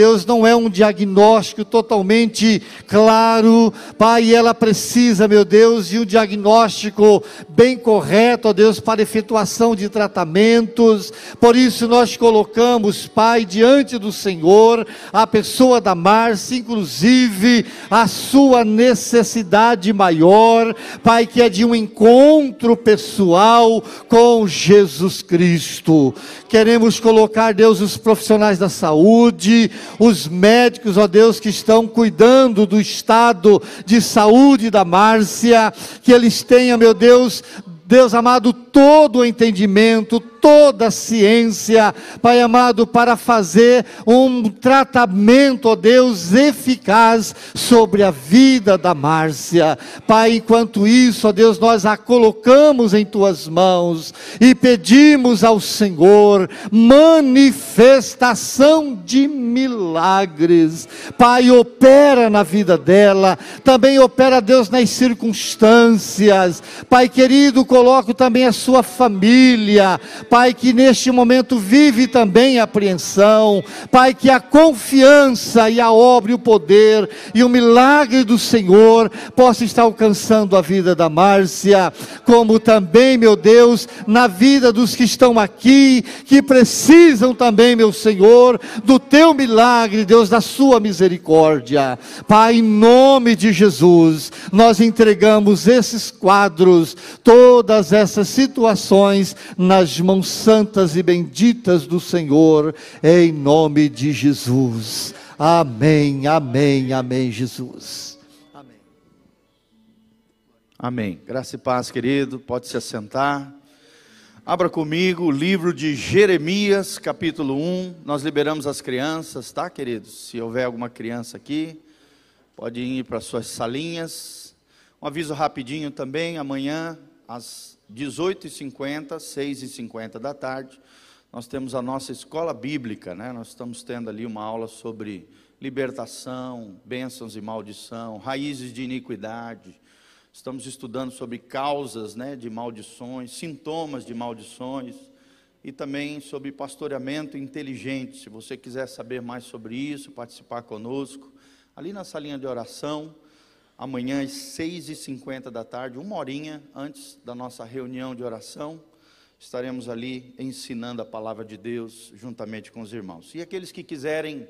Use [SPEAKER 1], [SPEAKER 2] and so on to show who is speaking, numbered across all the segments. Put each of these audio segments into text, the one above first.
[SPEAKER 1] Deus não é um diagnóstico totalmente claro, Pai, ela precisa, meu Deus, de um diagnóstico bem correto, ó Deus, para efetuação de tratamentos. Por isso nós colocamos, Pai, diante do Senhor, a pessoa da Márcia, inclusive a sua necessidade maior, Pai, que é de um encontro pessoal com Jesus Cristo. Queremos colocar, Deus, os profissionais da saúde, os médicos, ó Deus, que estão cuidando do estado de saúde da Márcia, que eles tenham, meu Deus, Deus amado, todo o entendimento, toda a ciência, Pai amado, para fazer um tratamento, ó Deus, eficaz sobre a vida da Márcia. Pai, enquanto isso, ó Deus, nós a colocamos em tuas mãos e pedimos ao Senhor manifestação de milagres. Pai, opera na vida dela, também opera, Deus, nas circunstâncias. Pai querido, coloco também a sua família, Pai, que neste momento vive também a apreensão, Pai, que a confiança e a obra e o poder e o milagre do Senhor possa estar alcançando a vida da Márcia, como também, meu Deus, na vida dos que estão aqui, que precisam também, meu Senhor, do teu milagre, Deus, da sua misericórdia. Pai, em nome de Jesus, nós entregamos esses quadros, toda todas essas situações nas mãos santas e benditas do Senhor, em nome de Jesus. Amém, amém, amém, Jesus. Amém.
[SPEAKER 2] Amém. Graça e paz, querido. Pode se assentar. Abra comigo o livro de Jeremias, capítulo 1. Nós liberamos as crianças, tá, queridos? Se houver alguma criança aqui, pode ir para suas salinhas. Um aviso rapidinho também, amanhã às 18h50, 6h50 da tarde, nós temos a nossa escola bíblica, né? Nós estamos tendo ali uma aula sobre libertação, bênçãos e maldição, raízes de iniquidade. Estamos estudando sobre causas, né, de maldições, sintomas de maldições e também sobre pastoreamento inteligente. Se você quiser saber mais sobre isso, participar conosco, ali na salinha de oração, amanhã às 6h50 da tarde, uma horinha antes da nossa reunião de oração, estaremos ali ensinando a palavra de Deus juntamente com os irmãos. E aqueles que quiserem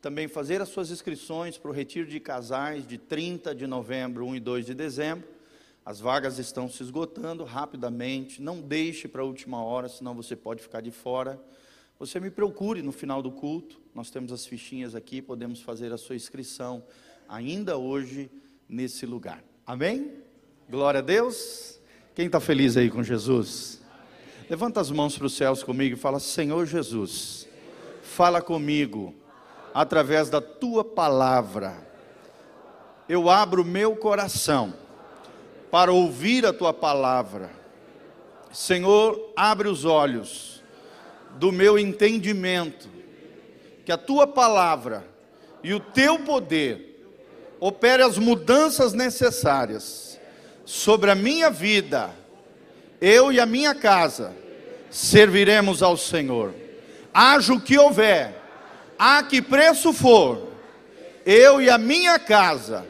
[SPEAKER 2] também fazer as suas inscrições para o retiro de casais de 30 de novembro, 1 e 2 de dezembro, as vagas estão se esgotando rapidamente. Não deixe para a última hora, senão você pode ficar de fora. Você me procure no final do culto. Nós temos as fichinhas aqui, podemos fazer a sua inscrição ainda hoje nesse lugar. Amém? Glória a Deus. Quem está feliz aí com Jesus? Levanta as mãos para os céus comigo e fala: Senhor Jesus, fala comigo através da tua palavra. Eu abro meu coração para ouvir a tua palavra. Senhor, abre os olhos do meu entendimento, que a tua palavra e o teu poder opere as mudanças necessárias sobre a minha vida. Eu e a minha casa serviremos ao Senhor. Haja o que houver, a que preço for, eu e a minha casa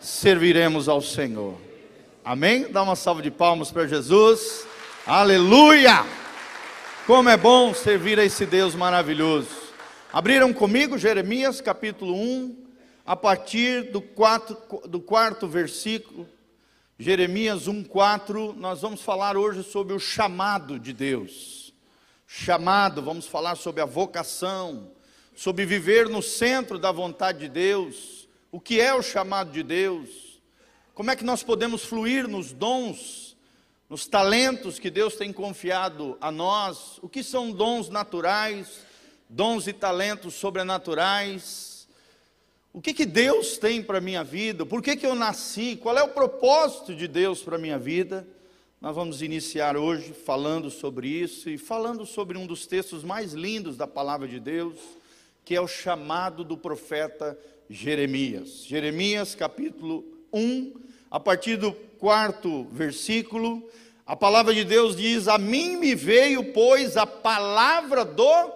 [SPEAKER 2] serviremos ao Senhor. Amém? Dá uma salva de palmas para Jesus. Aleluia! Como é bom servir a esse Deus maravilhoso. Abriram comigo Jeremias capítulo 1, a partir do, quatro, do quarto versículo, Jeremias 1,4, nós vamos falar hoje sobre o chamado de Deus. Chamado, vamos falar sobre a vocação, sobre viver no centro da vontade de Deus, o que é o chamado de Deus, como é que nós podemos fluir nos dons, nos talentos que Deus tem confiado a nós, o que são dons naturais, dons e talentos sobrenaturais o que, que Deus tem para a minha vida? Por que, que eu nasci? Qual é o propósito de Deus para a minha vida? Nós vamos iniciar hoje falando sobre isso e falando sobre um dos textos mais lindos da palavra de Deus, que é o chamado do profeta Jeremias. Jeremias capítulo 1, a partir do quarto versículo, a palavra de Deus diz: A mim me veio, pois, a palavra do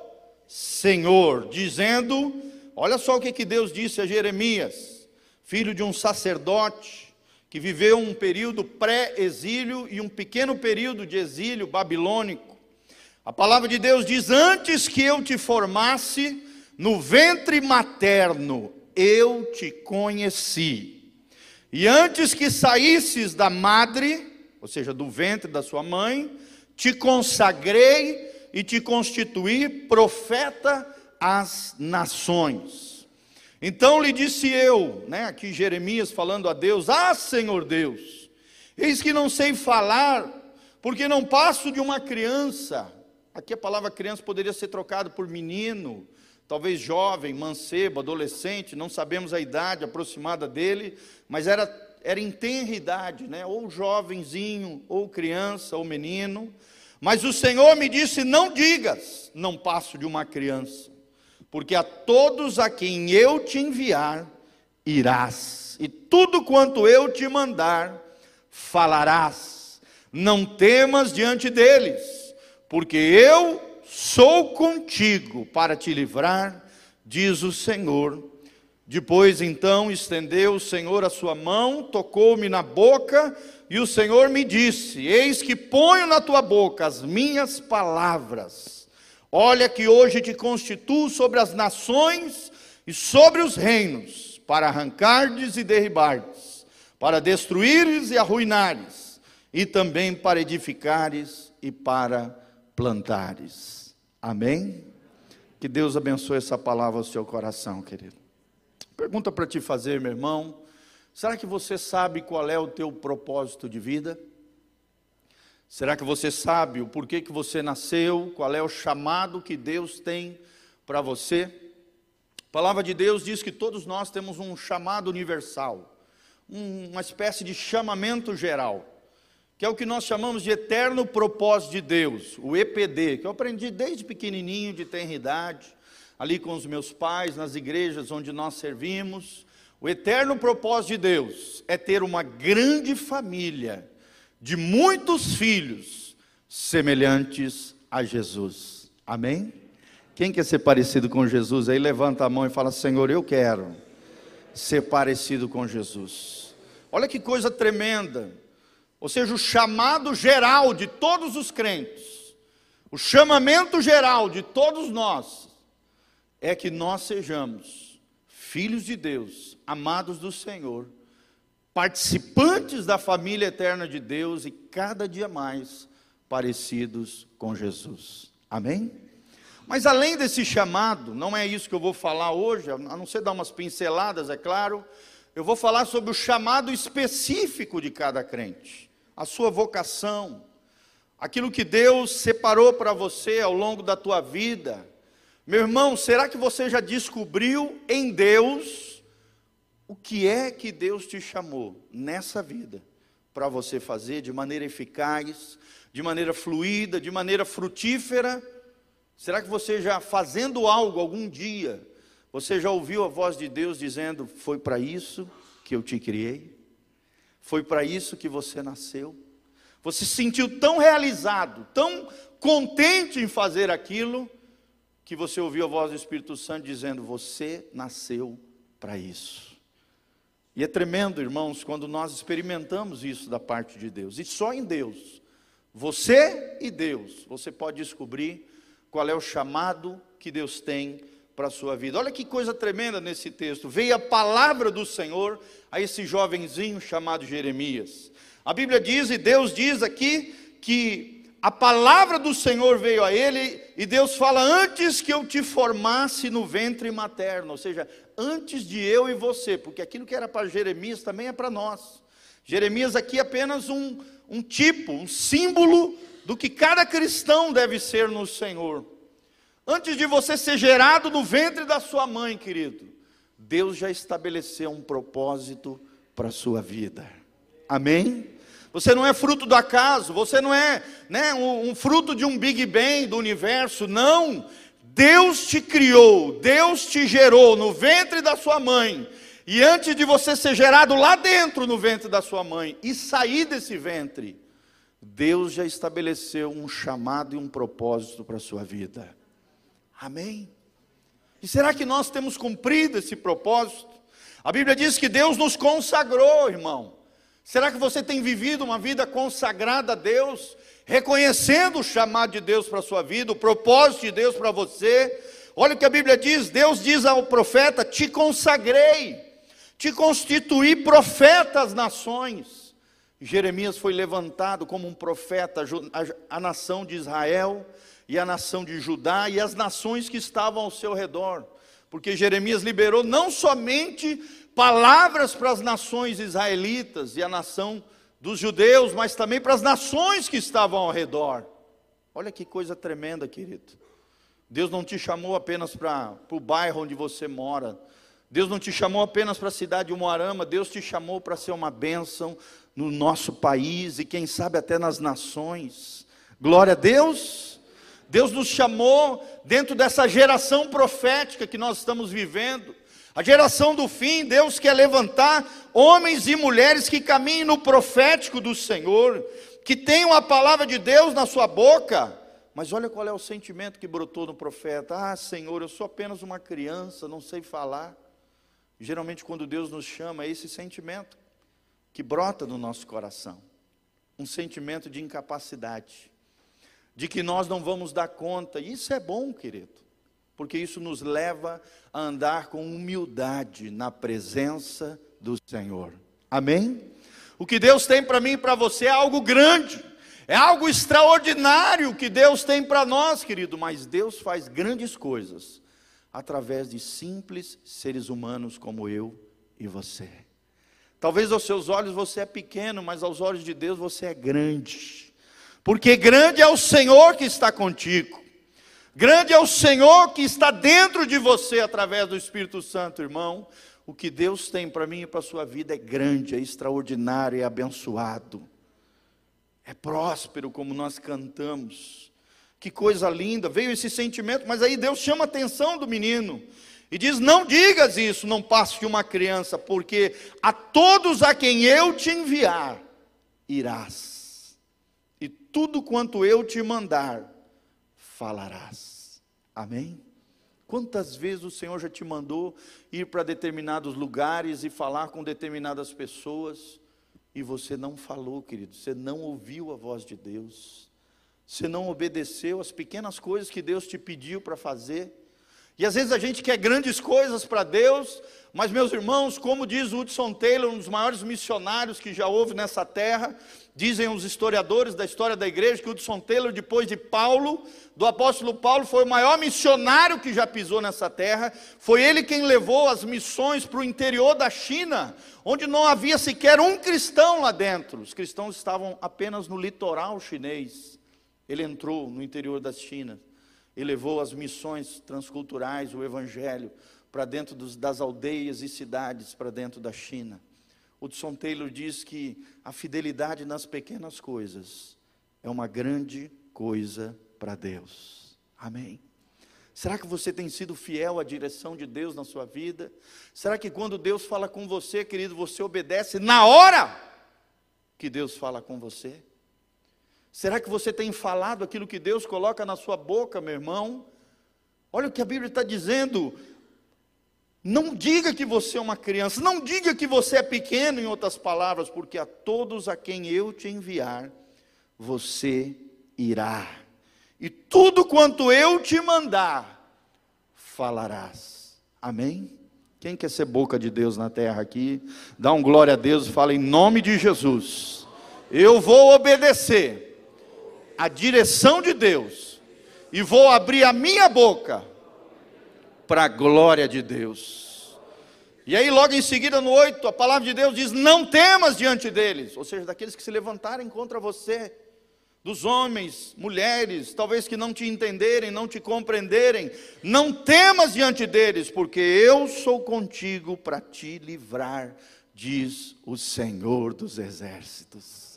[SPEAKER 2] Senhor, dizendo: Olha só o que, que Deus disse a Jeremias, filho de um sacerdote, que viveu um período pré-exílio e um pequeno período de exílio babilônico. A palavra de Deus diz: Antes que eu te formasse no ventre materno, eu te conheci. E antes que saísses da madre, ou seja, do ventre da sua mãe, te consagrei e te constituí profeta às nações. Então lhe disse eu, né, aqui Jeremias falando a Deus: Ah, Senhor Deus, eis que não sei falar, porque não passo de uma criança. Aqui a palavra criança poderia ser trocada por menino, talvez jovem, mancebo, adolescente, não sabemos a idade aproximada dele, mas era, era em tenra idade, né? ou jovenzinho, ou criança, ou menino. Mas o Senhor me disse: Não digas, não passo de uma criança, porque a todos a quem eu te enviar, irás, e tudo quanto eu te mandar, falarás. Não temas diante deles, porque eu sou contigo para te livrar, diz o Senhor. Depois então estendeu o Senhor a sua mão, tocou-me na boca, e o Senhor me disse: Eis que ponho na tua boca as minhas palavras. Olha que hoje te constituo sobre as nações e sobre os reinos, para arrancardes e derribardes, para destruires e arruinares, e também para edificares e para plantares. Amém? Que Deus abençoe essa palavra ao seu coração, querido. Pergunta para te fazer, meu irmão. Será que você sabe qual é o teu propósito de vida? Será que você sabe o porquê que você nasceu? Qual é o chamado que Deus tem para você? A palavra de Deus diz que todos nós temos um chamado universal, uma espécie de chamamento geral, que é o que nós chamamos de eterno propósito de Deus, o EPD, que eu aprendi desde pequenininho, de tenridade, ali com os meus pais, nas igrejas onde nós servimos. O eterno propósito de Deus é ter uma grande família de muitos filhos semelhantes a Jesus. Amém? Quem quer ser parecido com Jesus aí, levanta a mão e fala: Senhor, eu quero ser parecido com Jesus. Olha que coisa tremenda. Ou seja, o chamado geral de todos os crentes, o chamamento geral de todos nós, é que nós sejamos filhos de Deus, amados do Senhor, participantes da família eterna de Deus e cada dia mais parecidos com Jesus. Amém? Mas além desse chamado, não é isso que eu vou falar hoje, a não ser dar umas pinceladas, é claro, eu vou falar sobre o chamado específico de cada crente, a sua vocação, aquilo que Deus separou para você ao longo da tua vida, meu irmão, será que você já descobriu em Deus o que é que Deus te chamou nessa vida para você fazer de maneira eficaz, de maneira fluida, de maneira frutífera? Será que você já fazendo algo algum dia, você já ouviu a voz de Deus dizendo: Foi para isso que eu te criei? Foi para isso que você nasceu? Você se sentiu tão realizado, tão contente em fazer aquilo, que você ouviu a voz do Espírito Santo dizendo: Você nasceu para isso. E é tremendo, irmãos, quando nós experimentamos isso da parte de Deus. E só em Deus, você e Deus, você pode descobrir qual é o chamado que Deus tem para a sua vida. Olha que coisa tremenda nesse texto. Veio a palavra do Senhor a esse jovenzinho chamado Jeremias. A Bíblia diz, e Deus diz aqui, que a palavra do Senhor veio a ele e Deus fala: Antes que eu te formasse no ventre materno, ou seja, antes de eu e você, porque aquilo que era para Jeremias também é para nós. Jeremias aqui é apenas um, um tipo, um símbolo do que cada cristão deve ser no Senhor. Antes de você ser gerado no ventre da sua mãe, querido, Deus já estabeleceu um propósito para a sua vida. Amém? Você não é fruto do acaso, você não é né, um, um fruto de um Big Bang do universo, não. Deus te criou, Deus te gerou no ventre da sua mãe. E antes de você ser gerado lá dentro no ventre da sua mãe e sair desse ventre, Deus já estabeleceu um chamado e um propósito para a sua vida. Amém? E será que nós temos cumprido esse propósito? A Bíblia diz que Deus nos consagrou, irmão. Será que você tem vivido uma vida consagrada a Deus, reconhecendo o chamado de Deus para a sua vida, o propósito de Deus para você? Olha o que a Bíblia diz: Deus diz ao profeta: Te consagrei, te constituí profeta às nações. Jeremias foi levantado como um profeta à nação de Israel e à nação de Judá e às nações que estavam ao seu redor, porque Jeremias liberou não somente palavras para as nações israelitas e a nação dos judeus, mas também para as nações que estavam ao redor. Olha que coisa tremenda, querido. Deus não te chamou apenas para, para o bairro onde você mora. Deus não te chamou apenas para a cidade de Moarama. Deus te chamou para ser uma bênção no nosso país e quem sabe até nas nações. Glória a Deus. Deus nos chamou dentro dessa geração profética que nós estamos vivendo. A geração do fim, Deus quer levantar homens e mulheres que caminhem no profético do Senhor, que tenham a palavra de Deus na sua boca. Mas olha qual é o sentimento que brotou no profeta: Ah, Senhor, eu sou apenas uma criança, não sei falar. Geralmente, quando Deus nos chama, é esse sentimento que brota no nosso coração um sentimento de incapacidade, de que nós não vamos dar conta. Isso é bom, querido porque isso nos leva a andar com humildade na presença do Senhor. Amém? O que Deus tem para mim e para você é algo grande, é algo extraordinário que Deus tem para nós, querido, mas Deus faz grandes coisas através de simples seres humanos como eu e você. Talvez aos seus olhos você é pequeno, mas aos olhos de Deus você é grande. Porque grande é o Senhor que está contigo. Grande é o Senhor que está dentro de você através do Espírito Santo, irmão. O que Deus tem para mim e para a sua vida é grande, é extraordinário, é abençoado. É próspero, como nós cantamos. Que coisa linda, veio esse sentimento, mas aí Deus chama a atenção do menino e diz: Não digas isso, não passe de uma criança, porque a todos a quem eu te enviar, irás, e tudo quanto eu te mandar, falarás. Amém? Quantas vezes o Senhor já te mandou ir para determinados lugares e falar com determinadas pessoas e você não falou, querido, você não ouviu a voz de Deus, você não obedeceu as pequenas coisas que Deus te pediu para fazer. E às vezes a gente quer grandes coisas para Deus, mas meus irmãos, como diz Hudson Taylor, um dos maiores missionários que já houve nessa terra, dizem os historiadores da história da igreja que Hudson Taylor, depois de Paulo, do apóstolo Paulo, foi o maior missionário que já pisou nessa terra. Foi ele quem levou as missões para o interior da China, onde não havia sequer um cristão lá dentro. Os cristãos estavam apenas no litoral chinês. Ele entrou no interior da China e levou as missões transculturais, o evangelho para dentro dos, das aldeias e cidades, para dentro da China. Hudson Taylor diz que a fidelidade nas pequenas coisas é uma grande coisa para Deus. Amém. Será que você tem sido fiel à direção de Deus na sua vida? Será que quando Deus fala com você, querido, você obedece na hora que Deus fala com você? Será que você tem falado aquilo que Deus coloca na sua boca, meu irmão? Olha o que a Bíblia está dizendo. Não diga que você é uma criança, não diga que você é pequeno, em outras palavras, porque a todos a quem eu te enviar, você irá, e tudo quanto eu te mandar, falarás. Amém? Quem quer ser boca de Deus na terra aqui, dá um glória a Deus e fala em nome de Jesus. Eu vou obedecer a direção de Deus e vou abrir a minha boca para a glória de Deus. E aí, logo em seguida, no 8, a palavra de Deus diz: Não temas diante deles, ou seja, daqueles que se levantarem contra você, dos homens, mulheres, talvez que não te entenderem, não te compreenderem, não temas diante deles, porque eu sou contigo para te livrar, diz o Senhor dos exércitos.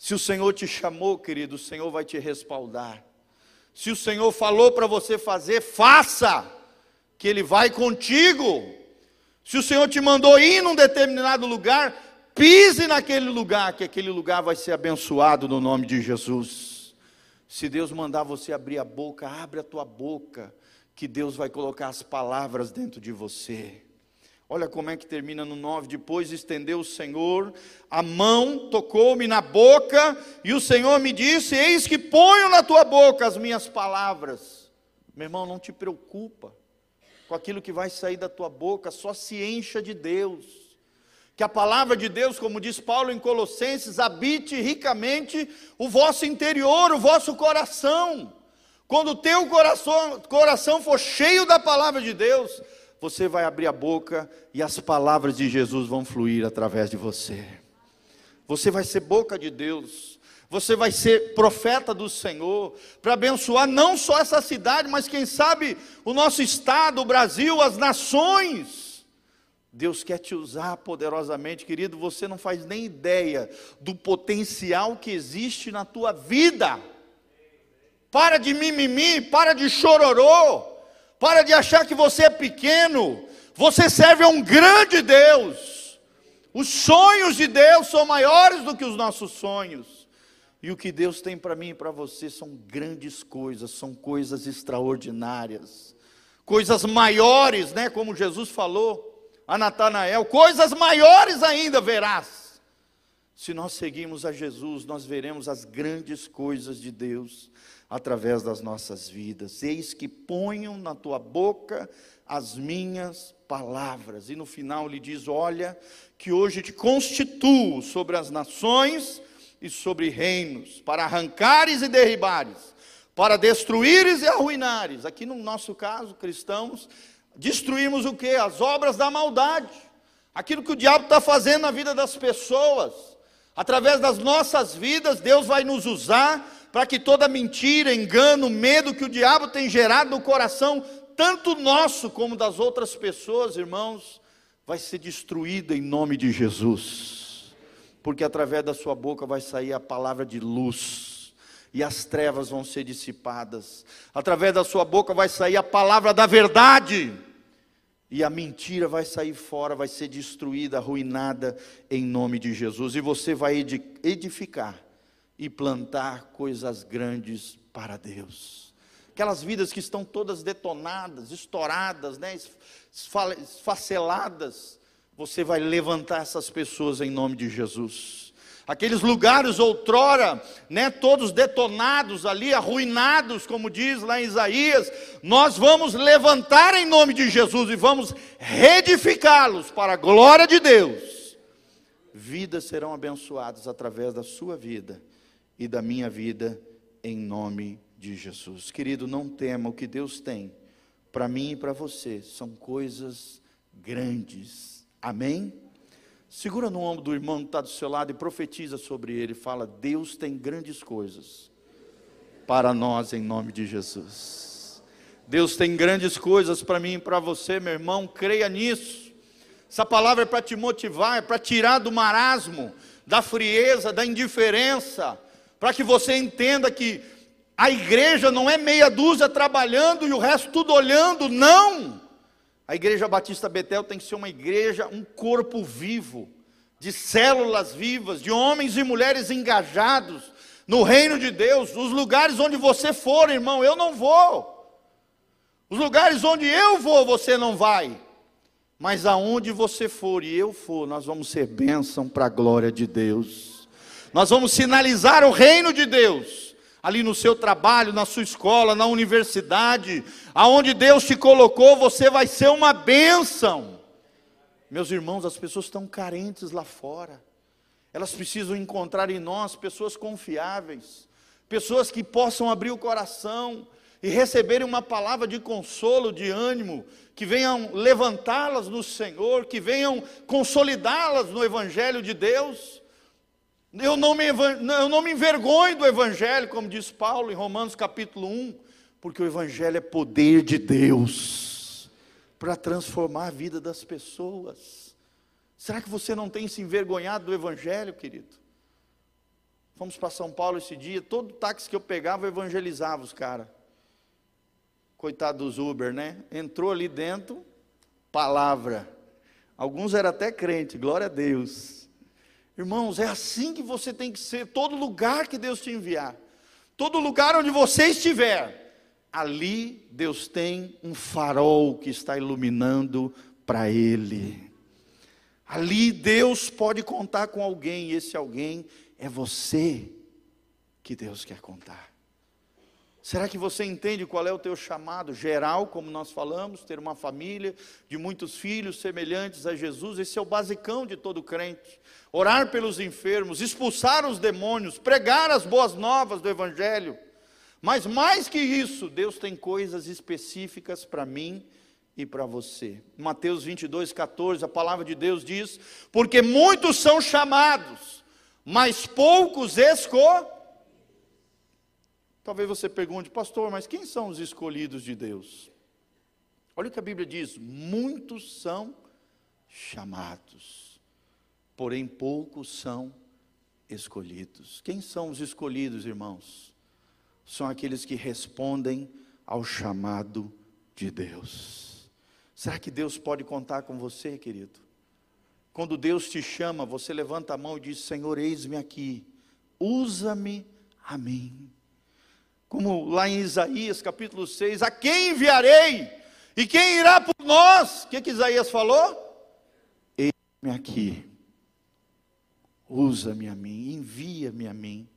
[SPEAKER 2] Se o Senhor te chamou, querido, o Senhor vai te respaldar. Se o Senhor falou para você fazer, faça que Ele vai contigo. Se o Senhor te mandou ir num determinado lugar, pise naquele lugar, que aquele lugar vai ser abençoado no nome de Jesus. Se Deus mandar você abrir a boca, abre a tua boca, que Deus vai colocar as palavras dentro de você. Olha como é que termina no 9. Depois estendeu o Senhor a mão, tocou-me na boca, e o Senhor me disse: Eis que ponho na tua boca as minhas palavras. Meu irmão, não te preocupa com aquilo que vai sair da tua boca, só se encha de Deus. Que a palavra de Deus, como diz Paulo em Colossenses, habite ricamente o vosso interior, o vosso coração. Quando o teu coração, coração for cheio da palavra de Deus, você vai abrir a boca e as palavras de Jesus vão fluir através de você. Você vai ser boca de Deus. Você vai ser profeta do Senhor para abençoar não só essa cidade, mas quem sabe o nosso estado, o Brasil, as nações. Deus quer te usar poderosamente, querido. Você não faz nem ideia do potencial que existe na tua vida. Para de mimimi, para de chororô. Para de achar que você é pequeno. Você serve a um grande Deus. Os sonhos de Deus são maiores do que os nossos sonhos. E o que Deus tem para mim e para você são grandes coisas, são coisas extraordinárias. Coisas maiores, né, como Jesus falou a Natanael, coisas maiores ainda verás. Se nós seguimos a Jesus, nós veremos as grandes coisas de Deus através das nossas vidas. Eis que ponho na tua boca as minhas palavras. E no final ele diz: Olha, que hoje te constituo sobre as nações e sobre reinos, para arrancares e derribares, para destruíres e arruinares. Aqui no nosso caso, cristãos, destruímos o que? As obras da maldade, aquilo que o diabo está fazendo na vida das pessoas. Através das nossas vidas, Deus vai nos usar para que toda mentira, engano, medo que o diabo tem gerado no coração, tanto nosso como das outras pessoas, irmãos, vai ser destruída em nome de Jesus, porque através da sua boca vai sair a palavra de luz, e as trevas vão ser dissipadas, através da sua boca vai sair a palavra da verdade, e a mentira vai sair fora, vai ser destruída, arruinada em nome de Jesus, e você vai edificar e plantar coisas grandes para Deus. Aquelas vidas que estão todas detonadas, estouradas, né, esfaceladas, você vai levantar essas pessoas em nome de Jesus. Aqueles lugares outrora, né, todos detonados ali, arruinados, como diz lá em Isaías, nós vamos levantar em nome de Jesus e vamos reedificá-los para a glória de Deus. Vidas serão abençoadas através da sua vida e da minha vida, em nome de Jesus. Querido, não tema o que Deus tem para mim e para você, são coisas grandes. Amém? Segura no ombro do irmão que está do seu lado e profetiza sobre ele. Fala: Deus tem grandes coisas para nós em nome de Jesus. Deus tem grandes coisas para mim e para você, meu irmão. Creia nisso. Essa palavra é para te motivar, é para tirar do marasmo, da frieza, da indiferença para que você entenda que a igreja não é meia dúzia trabalhando e o resto tudo olhando, não. A igreja Batista Betel tem que ser uma igreja, um corpo vivo, de células vivas, de homens e mulheres engajados no reino de Deus. Os lugares onde você for, irmão, eu não vou. Os lugares onde eu vou, você não vai. Mas aonde você for e eu for, nós vamos ser bênção para a glória de Deus. Nós vamos sinalizar o reino de Deus ali no seu trabalho, na sua escola, na universidade, aonde Deus te colocou, você vai ser uma bênção. Meus irmãos, as pessoas estão carentes lá fora. Elas precisam encontrar em nós pessoas confiáveis, pessoas que possam abrir o coração e receberem uma palavra de consolo, de ânimo, que venham levantá-las no Senhor, que venham consolidá-las no Evangelho de Deus. Eu não, me, eu não me envergonho do Evangelho, como diz Paulo em Romanos capítulo 1, porque o Evangelho é poder de Deus para transformar a vida das pessoas. Será que você não tem se envergonhado do Evangelho, querido? Fomos para São Paulo esse dia, todo táxi que eu pegava eu evangelizava os caras. Coitado dos Uber, né? Entrou ali dentro, palavra. Alguns eram até crente, glória a Deus. Irmãos, é assim que você tem que ser, todo lugar que Deus te enviar, todo lugar onde você estiver, ali Deus tem um farol que está iluminando para ele. Ali Deus pode contar com alguém, e esse alguém é você que Deus quer contar. Será que você entende qual é o teu chamado geral, como nós falamos, ter uma família de muitos filhos semelhantes a Jesus? Esse é o basicão de todo crente. Orar pelos enfermos, expulsar os demônios, pregar as boas novas do evangelho. Mas mais que isso, Deus tem coisas específicas para mim e para você. Mateus 22, 14, a palavra de Deus diz: Porque muitos são chamados, mas poucos escolhidos. Talvez você pergunte, pastor, mas quem são os escolhidos de Deus? Olha o que a Bíblia diz: muitos são chamados, porém poucos são escolhidos. Quem são os escolhidos, irmãos? São aqueles que respondem ao chamado de Deus. Será que Deus pode contar com você, querido? Quando Deus te chama, você levanta a mão e diz: Senhor, eis-me aqui, usa-me a mim como lá em Isaías capítulo 6, a quem enviarei? E quem irá por nós? O que, que Isaías falou? Eis-me aqui, usa-me a mim, envia-me a mim.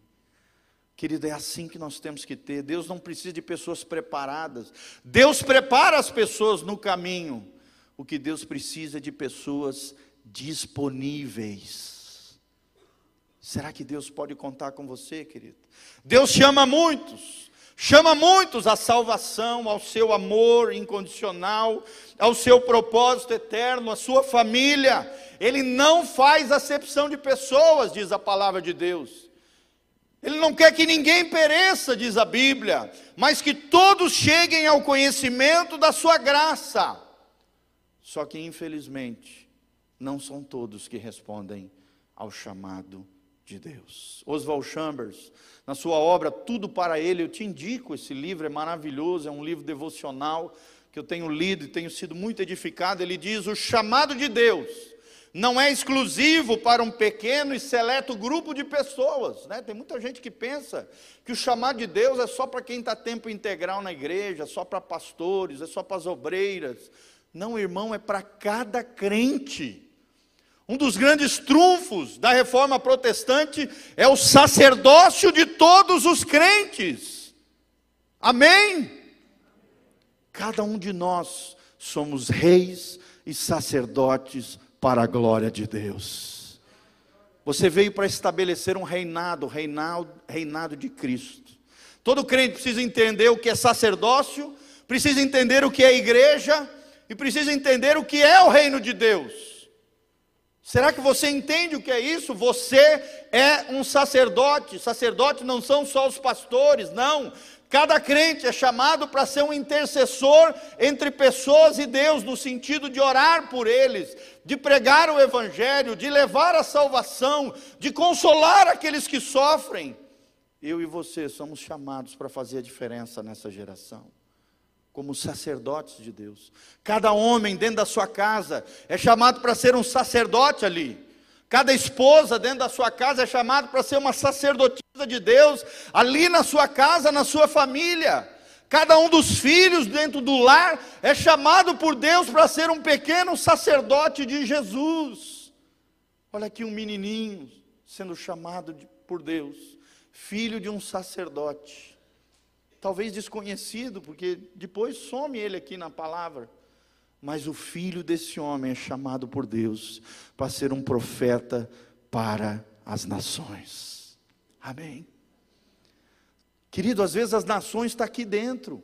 [SPEAKER 2] Querido, é assim que nós temos que ter. Deus não precisa de pessoas preparadas. Deus prepara as pessoas no caminho. O que Deus precisa é de pessoas disponíveis. Será que Deus pode contar com você, querido? Deus chama muitos. Chama muitos à salvação, ao seu amor incondicional, ao seu propósito eterno, à sua família. Ele não faz acepção de pessoas, diz a palavra de Deus. Ele não quer que ninguém pereça, diz a Bíblia, mas que todos cheguem ao conhecimento da sua graça. Só que, infelizmente, não são todos que respondem ao chamado de Deus. Oswald Chambers, na sua obra Tudo para Ele, eu te indico esse livro, é maravilhoso, é um livro devocional que eu tenho lido e tenho sido muito edificado. Ele diz: o chamado de Deus não é exclusivo para um pequeno e seleto grupo de pessoas. Né? Tem muita gente que pensa que o chamado de Deus é só para quem está tempo integral na igreja, só para pastores, é só para as obreiras. Não, irmão, é para cada crente. Um dos grandes trunfos da reforma protestante é o sacerdócio de todos os crentes. Amém? Cada um de nós somos reis e sacerdotes para a glória de Deus. Você veio para estabelecer um reinado, reinado, reinado de Cristo. Todo crente precisa entender o que é sacerdócio, precisa entender o que é igreja e precisa entender o que é o reino de Deus. Será que você entende o que é isso? Você é um sacerdote. Sacerdote não são só os pastores, não. Cada crente é chamado para ser um intercessor entre pessoas e Deus, no sentido de orar por eles, de pregar o Evangelho, de levar a salvação, de consolar aqueles que sofrem. Eu e você somos chamados para fazer a diferença nessa geração como sacerdotes de Deus. Cada homem dentro da sua casa é chamado para ser um sacerdote ali. Cada esposa dentro da sua casa é chamado para ser uma sacerdotisa de Deus ali na sua casa, na sua família. Cada um dos filhos dentro do lar é chamado por Deus para ser um pequeno sacerdote de Jesus. Olha aqui um menininho sendo chamado de, por Deus, filho de um sacerdote talvez desconhecido, porque depois some ele aqui na palavra. Mas o filho desse homem é chamado por Deus para ser um profeta para as nações. Amém. Querido, às vezes as nações estão aqui dentro.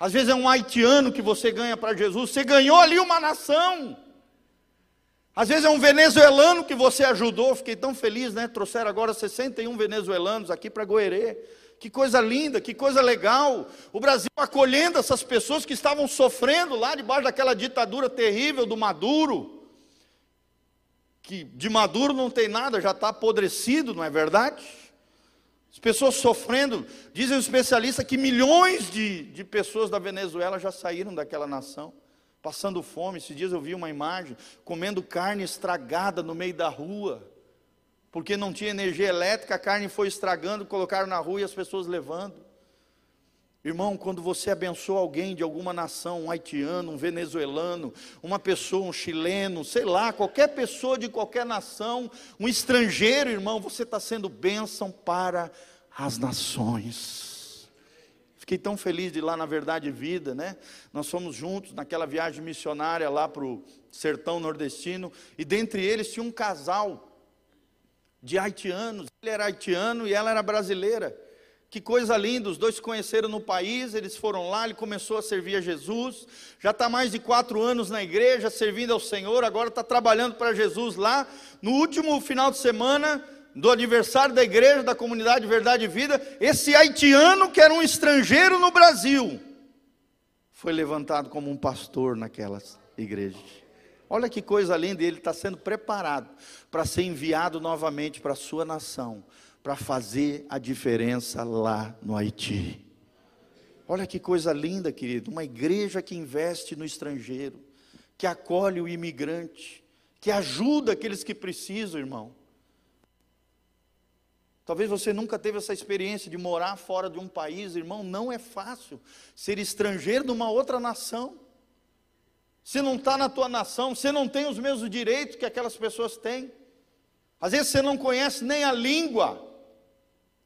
[SPEAKER 2] Às vezes é um haitiano que você ganha para Jesus. Você ganhou ali uma nação. Às vezes é um venezuelano que você ajudou. Fiquei tão feliz, né? Trouxeram agora 61 venezuelanos aqui para Goerê. Que coisa linda, que coisa legal. O Brasil acolhendo essas pessoas que estavam sofrendo lá debaixo daquela ditadura terrível do Maduro. Que de Maduro não tem nada, já está apodrecido, não é verdade? As pessoas sofrendo, dizem os especialistas que milhões de, de pessoas da Venezuela já saíram daquela nação, passando fome. Esses dias eu vi uma imagem, comendo carne estragada no meio da rua porque não tinha energia elétrica, a carne foi estragando, colocaram na rua e as pessoas levando. Irmão, quando você abençoa alguém de alguma nação, um haitiano, um venezuelano, uma pessoa, um chileno, sei lá, qualquer pessoa de qualquer nação, um estrangeiro, irmão, você está sendo bênção para as nações. Fiquei tão feliz de ir lá na Verdade Vida, né? Nós fomos juntos naquela viagem missionária lá para o sertão nordestino, e dentre eles tinha um casal de haitianos. Ele era haitiano e ela era brasileira. Que coisa linda, os dois se conheceram no país, eles foram lá, ele começou a servir a Jesus, já está mais de quatro anos na igreja, servindo ao Senhor, agora está trabalhando para Jesus lá. No último final de semana, do aniversário da igreja, da comunidade Verdade e Vida, esse haitiano, que era um estrangeiro no Brasil, foi levantado como um pastor naquelas igrejas. Olha que coisa linda, ele está sendo preparado para ser enviado novamente para a sua nação para fazer a diferença lá no Haiti. Olha que coisa linda, querido, uma igreja que investe no estrangeiro, que acolhe o imigrante, que ajuda aqueles que precisam, irmão. Talvez você nunca teve essa experiência de morar fora de um país, irmão, não é fácil ser estrangeiro de uma outra nação. Você não está na tua nação, você não tem os mesmos direitos que aquelas pessoas têm. Às vezes você não conhece nem a língua.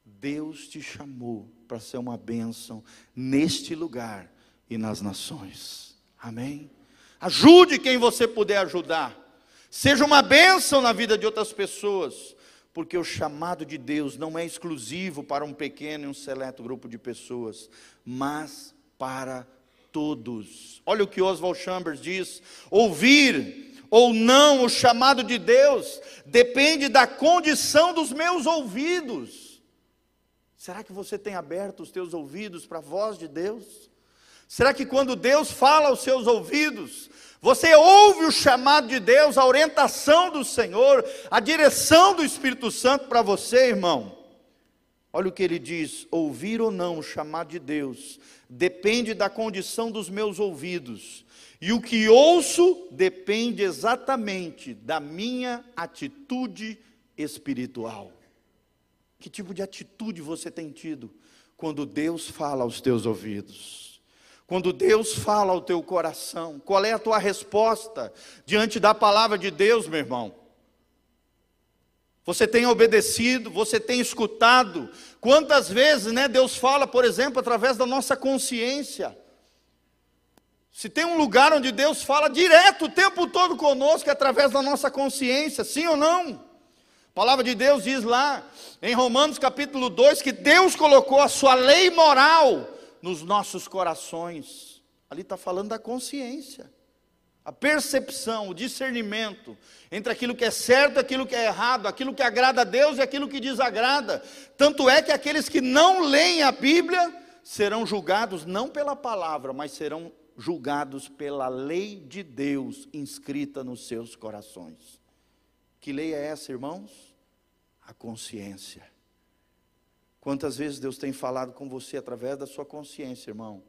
[SPEAKER 2] Deus te chamou para ser uma bênção neste lugar e nas nações. Amém? Ajude quem você puder ajudar. Seja uma bênção na vida de outras pessoas, porque o chamado de Deus não é exclusivo para um pequeno e um seleto grupo de pessoas, mas para todos. Olha o que Oswald Chambers diz: ouvir ou não o chamado de Deus depende da condição dos meus ouvidos. Será que você tem aberto os teus ouvidos para a voz de Deus? Será que quando Deus fala aos seus ouvidos, você ouve o chamado de Deus, a orientação do Senhor, a direção do Espírito Santo para você, irmão? Olha o que ele diz: ouvir ou não o chamado de Deus depende da condição dos meus ouvidos, e o que ouço depende exatamente da minha atitude espiritual. Que tipo de atitude você tem tido quando Deus fala aos teus ouvidos? Quando Deus fala ao teu coração, qual é a tua resposta diante da palavra de Deus, meu irmão? Você tem obedecido, você tem escutado. Quantas vezes, né, Deus fala, por exemplo, através da nossa consciência. Se tem um lugar onde Deus fala direto o tempo todo conosco, é através da nossa consciência, sim ou não? A palavra de Deus diz lá em Romanos capítulo 2 que Deus colocou a sua lei moral nos nossos corações. Ali está falando da consciência, a percepção, o discernimento entre aquilo que é certo e aquilo que é errado, aquilo que agrada a Deus e aquilo que desagrada. Tanto é que aqueles que não leem a Bíblia serão julgados não pela palavra, mas serão julgados pela lei de Deus inscrita nos seus corações. Que lei é essa, irmãos? a consciência. Quantas vezes Deus tem falado com você através da sua consciência, irmão?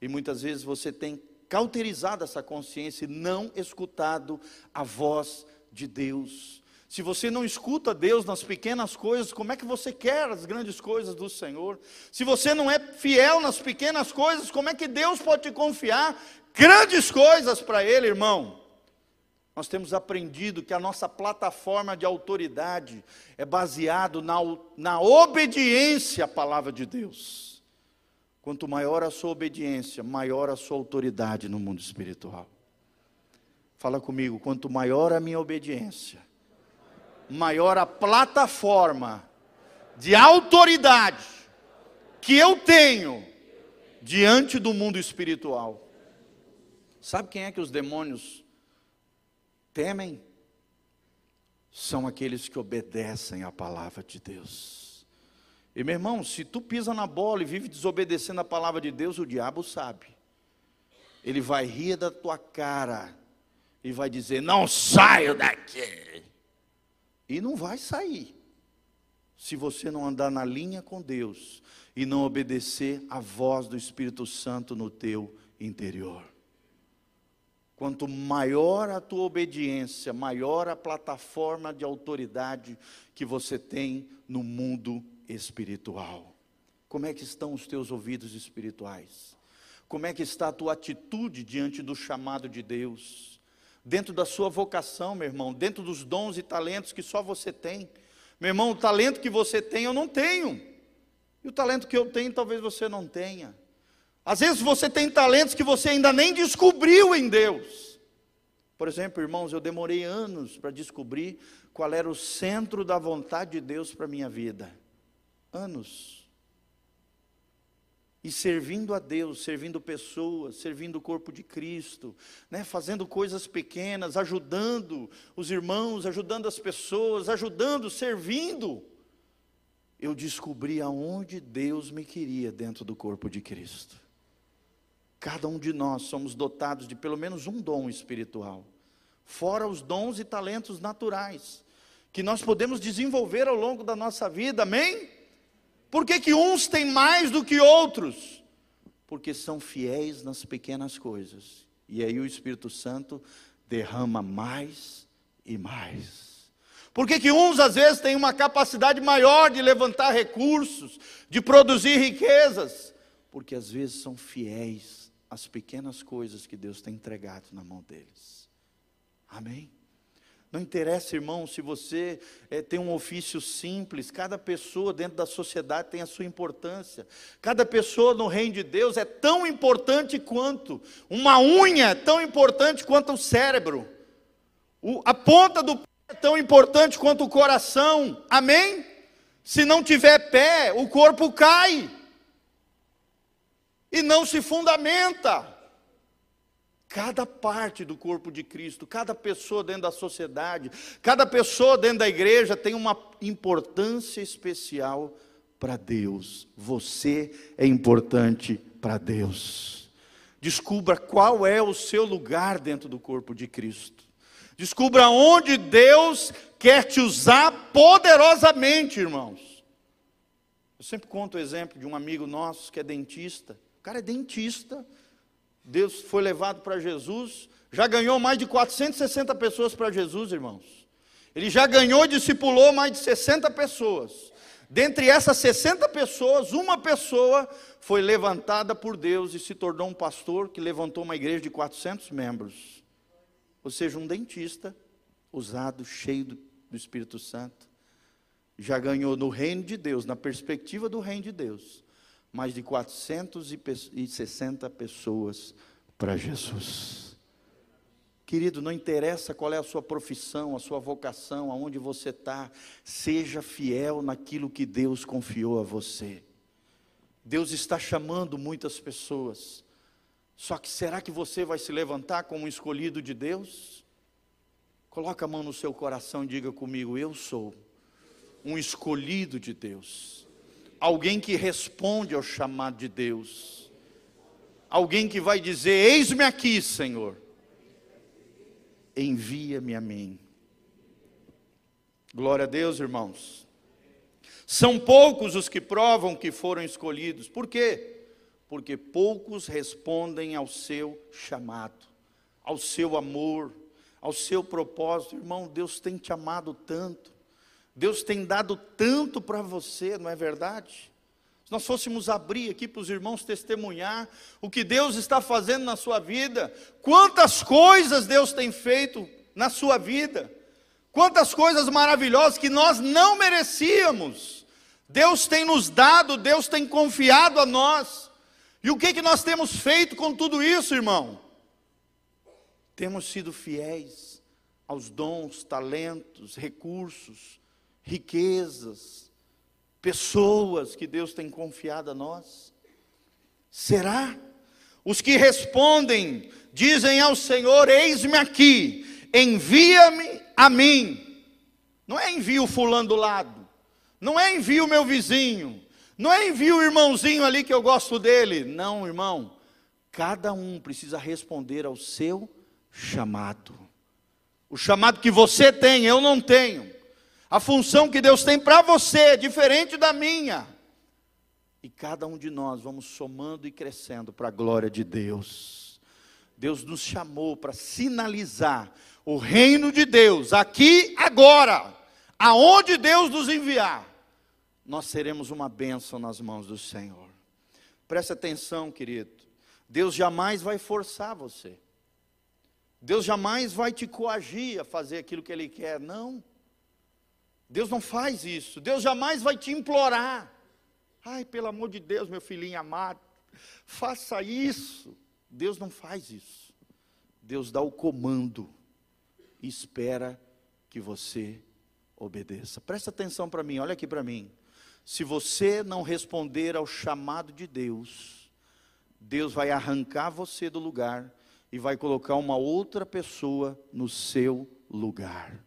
[SPEAKER 2] E muitas vezes você tem cauterizado essa consciência e não escutado a voz de Deus. Se você não escuta Deus nas pequenas coisas, como é que você quer as grandes coisas do Senhor? Se você não é fiel nas pequenas coisas, como é que Deus pode te confiar grandes coisas para Ele, irmão? Nós temos aprendido que a nossa plataforma de autoridade é baseado na, na obediência à palavra de Deus. Quanto maior a sua obediência, maior a sua autoridade no mundo espiritual. Fala comigo, quanto maior a minha obediência, maior a plataforma de autoridade que eu tenho diante do mundo espiritual. Sabe quem é que os demônios temem são aqueles que obedecem à palavra de Deus. E meu irmão, se tu pisa na bola e vive desobedecendo a palavra de Deus, o diabo sabe. Ele vai rir da tua cara e vai dizer: Não saio daqui. E não vai sair. Se você não andar na linha com Deus e não obedecer à voz do Espírito Santo no teu interior. Quanto maior a tua obediência, maior a plataforma de autoridade que você tem no mundo espiritual. Como é que estão os teus ouvidos espirituais? Como é que está a tua atitude diante do chamado de Deus? Dentro da sua vocação, meu irmão, dentro dos dons e talentos que só você tem. Meu irmão, o talento que você tem, eu não tenho. E o talento que eu tenho, talvez você não tenha. Às vezes você tem talentos que você ainda nem descobriu em Deus. Por exemplo, irmãos, eu demorei anos para descobrir qual era o centro da vontade de Deus para minha vida. Anos. E servindo a Deus, servindo pessoas, servindo o corpo de Cristo, né, fazendo coisas pequenas, ajudando os irmãos, ajudando as pessoas, ajudando, servindo, eu descobri aonde Deus me queria dentro do corpo de Cristo. Cada um de nós somos dotados de pelo menos um dom espiritual, fora os dons e talentos naturais que nós podemos desenvolver ao longo da nossa vida, amém? Por que, que uns têm mais do que outros? Porque são fiéis nas pequenas coisas. E aí o Espírito Santo derrama mais e mais. Por que, que uns às vezes têm uma capacidade maior de levantar recursos, de produzir riquezas? Porque às vezes são fiéis às pequenas coisas que Deus tem entregado na mão deles. Amém? Não interessa, irmão, se você é, tem um ofício simples, cada pessoa dentro da sociedade tem a sua importância. Cada pessoa no reino de Deus é tão importante quanto. Uma unha é tão importante quanto o cérebro. O, a ponta do pé é tão importante quanto o coração. Amém? Se não tiver pé, o corpo cai. E não se fundamenta. Cada parte do corpo de Cristo, cada pessoa dentro da sociedade, cada pessoa dentro da igreja tem uma importância especial para Deus. Você é importante para Deus. Descubra qual é o seu lugar dentro do corpo de Cristo. Descubra onde Deus quer te usar poderosamente, irmãos. Eu sempre conto o exemplo de um amigo nosso que é dentista. O cara é dentista Deus foi levado para Jesus, já ganhou mais de 460 pessoas para Jesus, irmãos. Ele já ganhou e discipulou mais de 60 pessoas. Dentre essas 60 pessoas, uma pessoa foi levantada por Deus e se tornou um pastor que levantou uma igreja de 400 membros. Ou seja, um dentista usado, cheio do, do Espírito Santo. Já ganhou no reino de Deus, na perspectiva do reino de Deus, mais de 460 pessoas para Jesus. Querido, não interessa qual é a sua profissão, a sua vocação, aonde você está, seja fiel naquilo que Deus confiou a você. Deus está chamando muitas pessoas, só que será que você vai se levantar como um escolhido de Deus? Coloca a mão no seu coração e diga comigo: Eu sou um escolhido de Deus alguém que responde ao chamado de Deus, alguém que vai dizer: Eis-me aqui, Senhor, envia-me a mim. Glória a Deus, irmãos. São poucos os que provam que foram escolhidos, por quê? Porque poucos respondem ao seu chamado, ao seu amor, ao seu propósito. Irmão, Deus tem te amado tanto. Deus tem dado tanto para você, não é verdade? Se nós fôssemos abrir aqui para os irmãos testemunhar o que Deus está fazendo na sua vida, quantas coisas Deus tem feito na sua vida, quantas coisas maravilhosas que nós não merecíamos, Deus tem nos dado, Deus tem confiado a nós, e o que, que nós temos feito com tudo isso, irmão? Temos sido fiéis aos dons, talentos, recursos, riquezas, pessoas que Deus tem confiado a nós? Será? Os que respondem, dizem ao Senhor: Eis-me aqui, envia-me a mim. Não é envio fulano do lado, não é envio meu vizinho, não é envio o irmãozinho ali que eu gosto dele. Não, irmão. Cada um precisa responder ao seu chamado. O chamado que você tem, eu não tenho. A função que Deus tem para você é diferente da minha. E cada um de nós vamos somando e crescendo para a glória de Deus. Deus nos chamou para sinalizar o reino de Deus aqui agora, aonde Deus nos enviar. nós seremos uma bênção nas mãos do Senhor. Preste atenção, querido. Deus jamais vai forçar você. Deus jamais vai te coagir a fazer aquilo que Ele quer. Não. Deus não faz isso. Deus jamais vai te implorar. Ai, pelo amor de Deus, meu filhinho amado, faça isso. Deus não faz isso. Deus dá o comando e espera que você obedeça. Presta atenção para mim, olha aqui para mim. Se você não responder ao chamado de Deus, Deus vai arrancar você do lugar e vai colocar uma outra pessoa no seu lugar.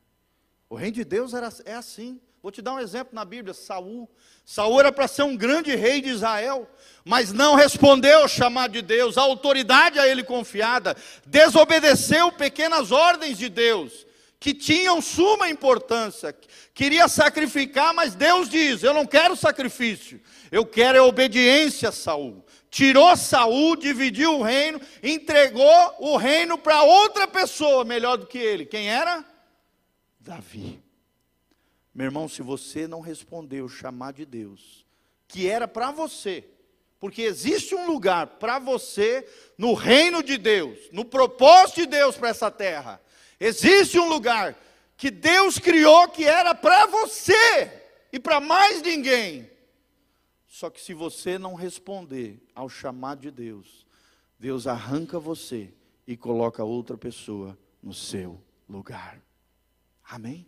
[SPEAKER 2] O reino de Deus era, é assim. Vou te dar um exemplo na Bíblia, Saul. Saul era para ser um grande rei de Israel, mas não respondeu ao chamado de Deus, a autoridade a ele confiada, desobedeceu pequenas ordens de Deus, que tinham suma importância. Queria sacrificar, mas Deus diz: "Eu não quero sacrifício. Eu quero a obediência a Saul." Tirou Saul, dividiu o reino, entregou o reino para outra pessoa melhor do que ele. Quem era? Davi. Meu irmão, se você não respondeu o chamado de Deus, que era para você, porque existe um lugar para você no reino de Deus, no propósito de Deus para essa terra. Existe um lugar que Deus criou que era para você e para mais ninguém. Só que se você não responder ao chamado de Deus, Deus arranca você e coloca outra pessoa no seu lugar. Amém?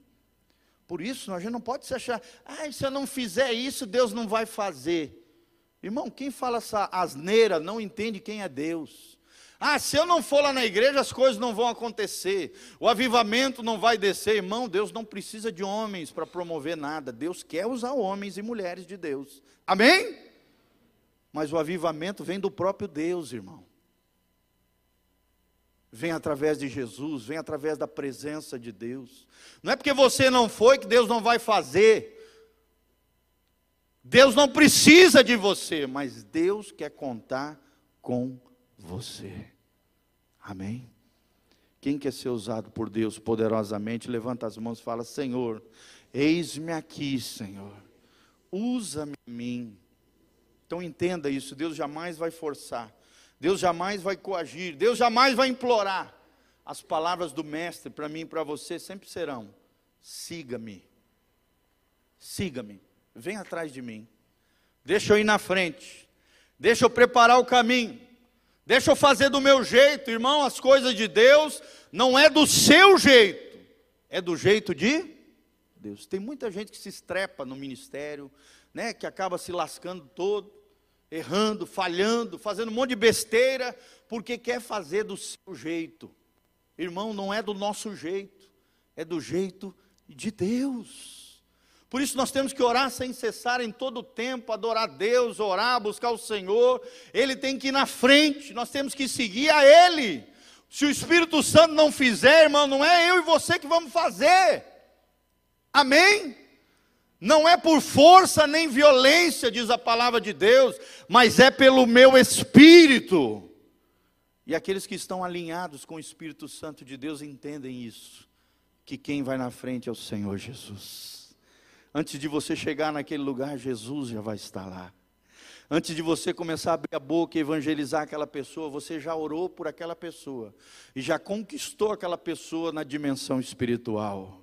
[SPEAKER 2] Por isso, a gente não pode se achar, ah, se eu não fizer isso, Deus não vai fazer. Irmão, quem fala essa asneira não entende quem é Deus. Ah, se eu não for lá na igreja, as coisas não vão acontecer. O avivamento não vai descer. Irmão, Deus não precisa de homens para promover nada. Deus quer usar homens e mulheres de Deus. Amém? Mas o avivamento vem do próprio Deus, irmão vem através de Jesus, vem através da presença de Deus. Não é porque você não foi que Deus não vai fazer. Deus não precisa de você, mas Deus quer contar com você. Amém? Quem quer ser usado por Deus poderosamente, levanta as mãos e fala: Senhor, eis-me aqui, Senhor, usa-me a mim. Então entenda isso, Deus jamais vai forçar. Deus jamais vai coagir, Deus jamais vai implorar. As palavras do Mestre para mim e para você sempre serão: siga-me, siga-me, vem atrás de mim, deixa eu ir na frente, deixa eu preparar o caminho, deixa eu fazer do meu jeito, irmão. As coisas de Deus não é do seu jeito, é do jeito de Deus. Tem muita gente que se estrepa no ministério, né, que acaba se lascando todo errando, falhando, fazendo um monte de besteira, porque quer fazer do seu jeito. Irmão, não é do nosso jeito, é do jeito de Deus. Por isso nós temos que orar sem cessar em todo o tempo, adorar Deus, orar, buscar o Senhor. Ele tem que ir na frente, nós temos que seguir a Ele. Se o Espírito Santo não fizer, irmão, não é eu e você que vamos fazer. Amém? Não é por força nem violência, diz a palavra de Deus, mas é pelo meu espírito. E aqueles que estão alinhados com o Espírito Santo de Deus entendem isso, que quem vai na frente é o Senhor Jesus. Antes de você chegar naquele lugar, Jesus já vai estar lá. Antes de você começar a abrir a boca e evangelizar aquela pessoa, você já orou por aquela pessoa e já conquistou aquela pessoa na dimensão espiritual.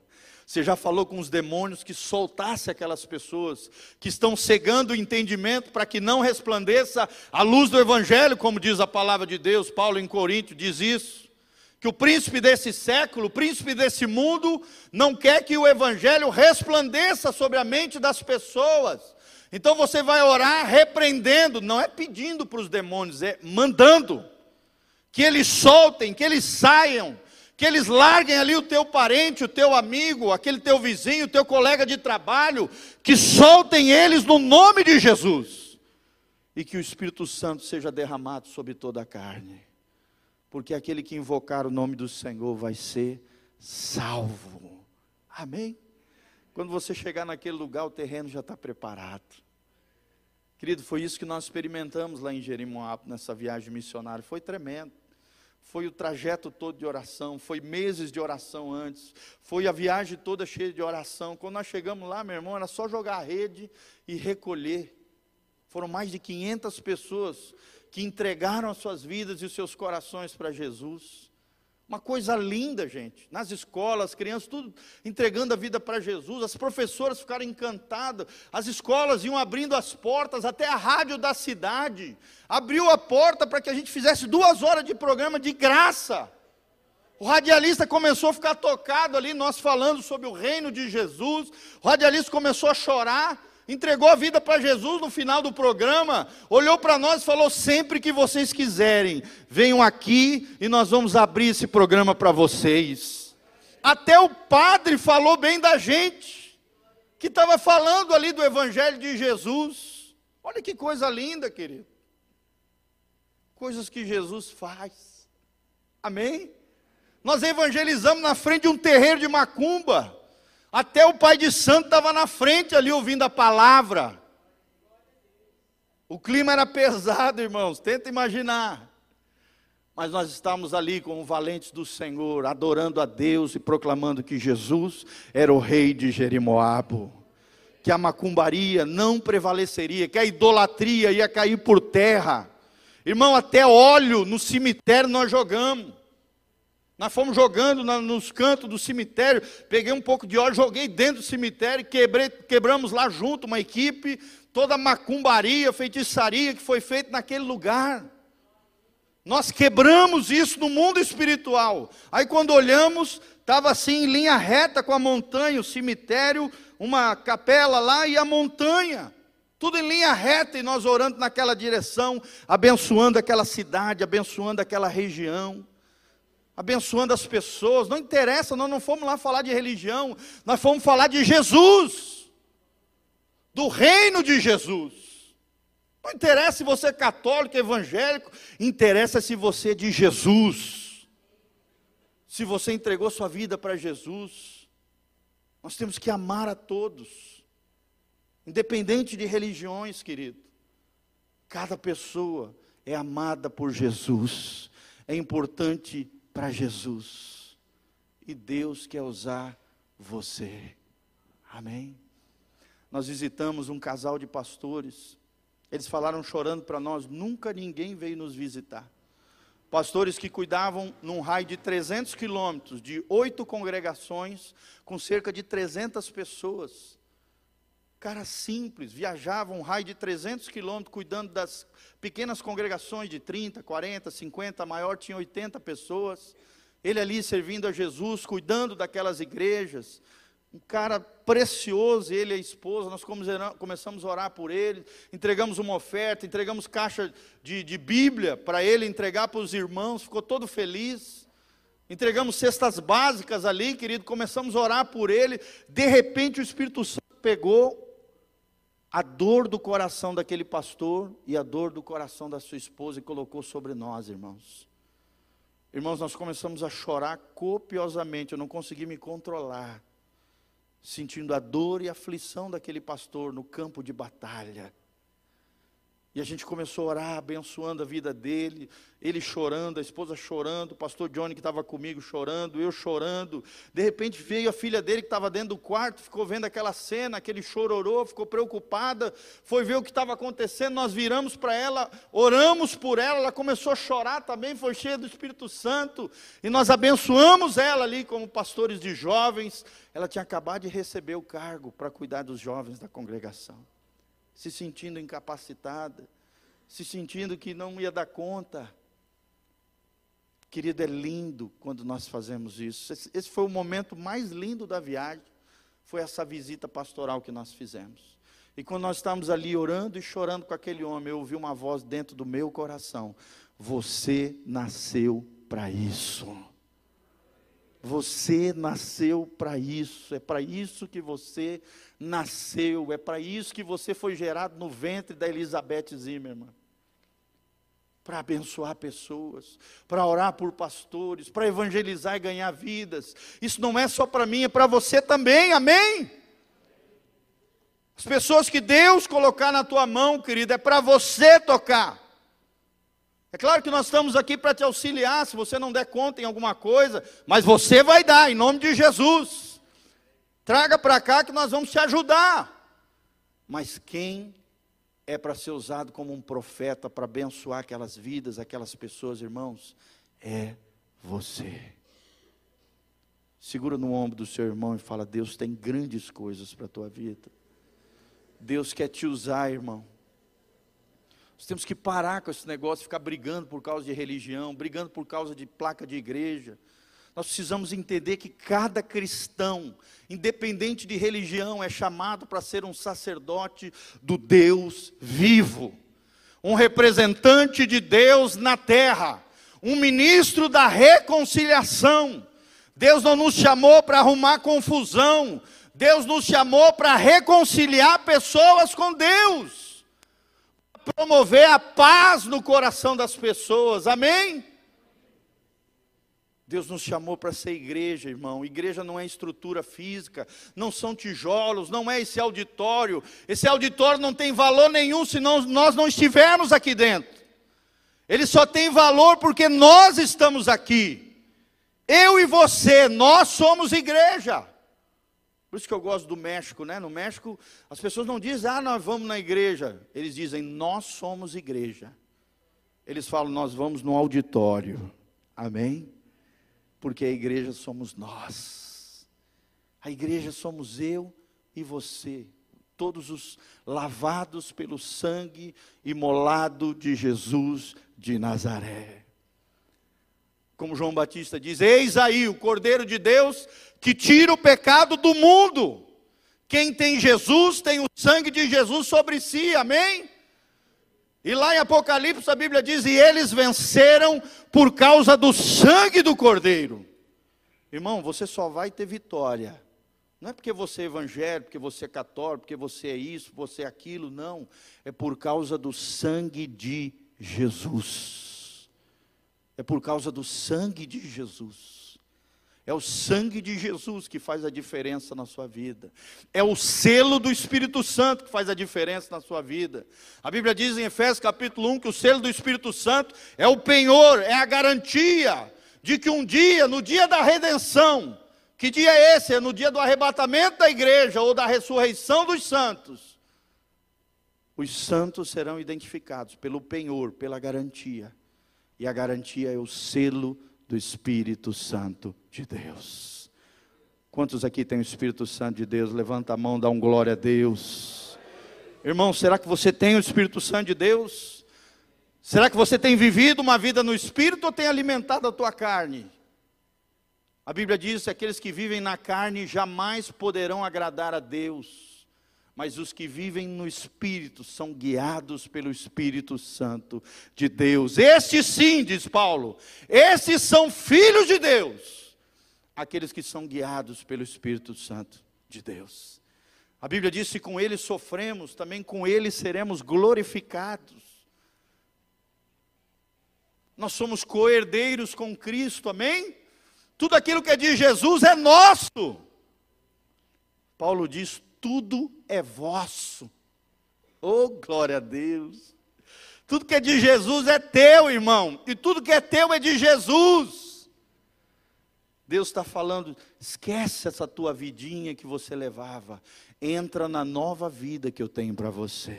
[SPEAKER 2] Você já falou com os demônios que soltasse aquelas pessoas que estão cegando o entendimento para que não resplandeça a luz do Evangelho, como diz a palavra de Deus, Paulo em Corinto diz isso. Que o príncipe desse século, o príncipe desse mundo, não quer que o Evangelho resplandeça sobre a mente das pessoas. Então você vai orar repreendendo, não é pedindo para os demônios, é mandando que eles soltem, que eles saiam, que eles larguem ali o teu parente, o teu amigo, aquele teu vizinho, o teu colega de trabalho, que soltem eles no nome de Jesus, e que o Espírito Santo seja derramado sobre toda a carne, porque aquele que invocar o nome do Senhor vai ser salvo. Amém? Quando você chegar naquele lugar, o terreno já está preparado. Querido, foi isso que nós experimentamos lá em Jerimum, nessa viagem missionária, foi tremendo. Foi o trajeto todo de oração, foi meses de oração antes, foi a viagem toda cheia de oração. Quando nós chegamos lá, meu irmão, era só jogar a rede e recolher. Foram mais de 500 pessoas que entregaram as suas vidas e os seus corações para Jesus. Uma coisa linda, gente. Nas escolas, as crianças tudo entregando a vida para Jesus, as professoras ficaram encantadas, as escolas iam abrindo as portas, até a rádio da cidade abriu a porta para que a gente fizesse duas horas de programa de graça. O radialista começou a ficar tocado ali, nós falando sobre o reino de Jesus. O radialista começou a chorar entregou a vida para Jesus no final do programa, olhou para nós e falou: sempre que vocês quiserem, venham aqui e nós vamos abrir esse programa para vocês. Até o padre falou bem da gente, que estava falando ali do Evangelho de Jesus. Olha que coisa linda, querido. Coisas que Jesus faz. Amém? Nós evangelizamos na frente de um terreiro de macumba. Até o pai de santo estava na frente ali ouvindo a palavra. O clima era pesado, irmãos, tenta imaginar. Mas nós estávamos ali como valentes do Senhor, adorando a Deus e proclamando que Jesus era o rei de Jerimoabo, que a macumbaria não prevaleceria, que a idolatria ia cair por terra. Irmão, até óleo no cemitério nós jogamos. Nós fomos jogando na, nos cantos do cemitério, peguei um pouco de óleo, joguei dentro do cemitério, quebrei, quebramos lá junto uma equipe, toda a macumbaria, feitiçaria que foi feita naquele lugar. Nós quebramos isso no mundo espiritual. Aí quando olhamos, estava assim em linha reta com a montanha, o cemitério, uma capela lá e a montanha. Tudo em linha reta e nós orando naquela direção, abençoando aquela cidade, abençoando aquela região abençoando as pessoas. Não interessa, nós não fomos lá falar de religião, nós fomos falar de Jesus, do reino de Jesus. Não interessa se você é católico, evangélico, interessa se você é de Jesus. Se você entregou sua vida para Jesus, nós temos que amar a todos, independente de religiões, querido. Cada pessoa é amada por Jesus. É importante para Jesus. E Deus quer usar você. Amém? Nós visitamos um casal de pastores. Eles falaram chorando para nós: nunca ninguém veio nos visitar. Pastores que cuidavam num raio de 300 quilômetros, de oito congregações, com cerca de 300 pessoas. Cara simples, viajavam um raio de 300 quilômetros, cuidando das pequenas congregações de 30, 40, 50, a maior tinha 80 pessoas. Ele ali servindo a Jesus, cuidando daquelas igrejas. Um cara precioso, ele e a esposa, nós começamos a orar por ele, entregamos uma oferta, entregamos caixa de, de Bíblia para ele entregar para os irmãos, ficou todo feliz. Entregamos cestas básicas ali, querido, começamos a orar por ele. De repente o Espírito Santo pegou a dor do coração daquele pastor e a dor do coração da sua esposa e colocou sobre nós, irmãos. Irmãos, nós começamos a chorar copiosamente, eu não consegui me controlar, sentindo a dor e a aflição daquele pastor no campo de batalha. E a gente começou a orar, abençoando a vida dele, ele chorando, a esposa chorando, o pastor Johnny que estava comigo chorando, eu chorando. De repente veio a filha dele que estava dentro do quarto, ficou vendo aquela cena, aquele chororô, ficou preocupada, foi ver o que estava acontecendo. Nós viramos para ela, oramos por ela, ela começou a chorar também, foi cheia do Espírito Santo, e nós abençoamos ela ali como pastores de jovens. Ela tinha acabado de receber o cargo para cuidar dos jovens da congregação se sentindo incapacitada, se sentindo que não ia dar conta. Querido, é lindo quando nós fazemos isso. Esse, foi o momento mais lindo da viagem, foi essa visita pastoral que nós fizemos. E quando nós estávamos ali orando e chorando com aquele homem, eu ouvi uma voz dentro do meu coração: Você nasceu para isso. Você nasceu para isso, é para isso que você nasceu, é para isso que você foi gerado no ventre da Elizabeth Zimmermann. Para abençoar pessoas, para orar por pastores, para evangelizar e ganhar vidas. Isso não é só para mim, é para você também, amém? As pessoas que Deus colocar na tua mão, querido, é para você tocar. É claro que nós estamos aqui para te auxiliar, se você não der conta em alguma coisa, mas você vai dar, em nome de Jesus. Traga para cá que nós vamos te ajudar. Mas quem é para ser usado como um profeta para abençoar aquelas vidas, aquelas pessoas, irmãos, é você. Segura no ombro do seu irmão e fala: Deus tem grandes coisas para a tua vida. Deus quer te usar, irmão. Nós temos que parar com esse negócio, ficar brigando por causa de religião, brigando por causa de placa de igreja. Nós precisamos entender que cada cristão, independente de religião, é chamado para ser um sacerdote do Deus vivo, um representante de Deus na terra, um ministro da reconciliação. Deus não nos chamou para arrumar confusão, Deus nos chamou para reconciliar pessoas com Deus promover a paz no coração das pessoas, amém? Deus nos chamou para ser igreja, irmão. Igreja não é estrutura física, não são tijolos, não é esse auditório. Esse auditório não tem valor nenhum se nós não estivermos aqui dentro. Ele só tem valor porque nós estamos aqui. Eu e você, nós somos igreja. Por isso que eu gosto do México, né? No México, as pessoas não dizem, ah, nós vamos na igreja. Eles dizem, nós somos igreja. Eles falam, nós vamos no auditório. Amém? Porque a igreja somos nós. A igreja somos eu e você. Todos os lavados pelo sangue imolado de Jesus de Nazaré. Como João Batista diz: Eis aí o Cordeiro de Deus que tira o pecado do mundo. Quem tem Jesus tem o sangue de Jesus sobre si, amém? E lá em Apocalipse a Bíblia diz: E eles venceram por causa do sangue do Cordeiro. Irmão, você só vai ter vitória. Não é porque você é evangélico, porque você é católico, porque você é isso, você é aquilo, não. É por causa do sangue de Jesus. É por causa do sangue de Jesus. É o sangue de Jesus que faz a diferença na sua vida. É o selo do Espírito Santo que faz a diferença na sua vida. A Bíblia diz em Efésios capítulo 1 que o selo do Espírito Santo é o penhor, é a garantia de que um dia, no dia da redenção, que dia é esse? É no dia do arrebatamento da igreja ou da ressurreição dos santos. Os santos serão identificados pelo penhor, pela garantia. E a garantia é o selo do Espírito Santo de Deus. Quantos aqui têm o Espírito Santo de Deus? Levanta a mão, dá um glória a Deus. Irmão, será que você tem o Espírito Santo de Deus? Será que você tem vivido uma vida no Espírito ou tem alimentado a tua carne? A Bíblia diz que aqueles que vivem na carne jamais poderão agradar a Deus mas os que vivem no Espírito são guiados pelo Espírito Santo de Deus. Estes sim, diz Paulo, esses são filhos de Deus, aqueles que são guiados pelo Espírito Santo de Deus. A Bíblia diz: se com ele sofremos, também com ele seremos glorificados. Nós somos coerdeiros com Cristo, amém? Tudo aquilo que é de Jesus é nosso. Paulo diz: tudo é vosso. Oh, glória a Deus. Tudo que é de Jesus é teu, irmão. E tudo que é teu é de Jesus. Deus está falando, esquece essa tua vidinha que você levava. Entra na nova vida que eu tenho para você.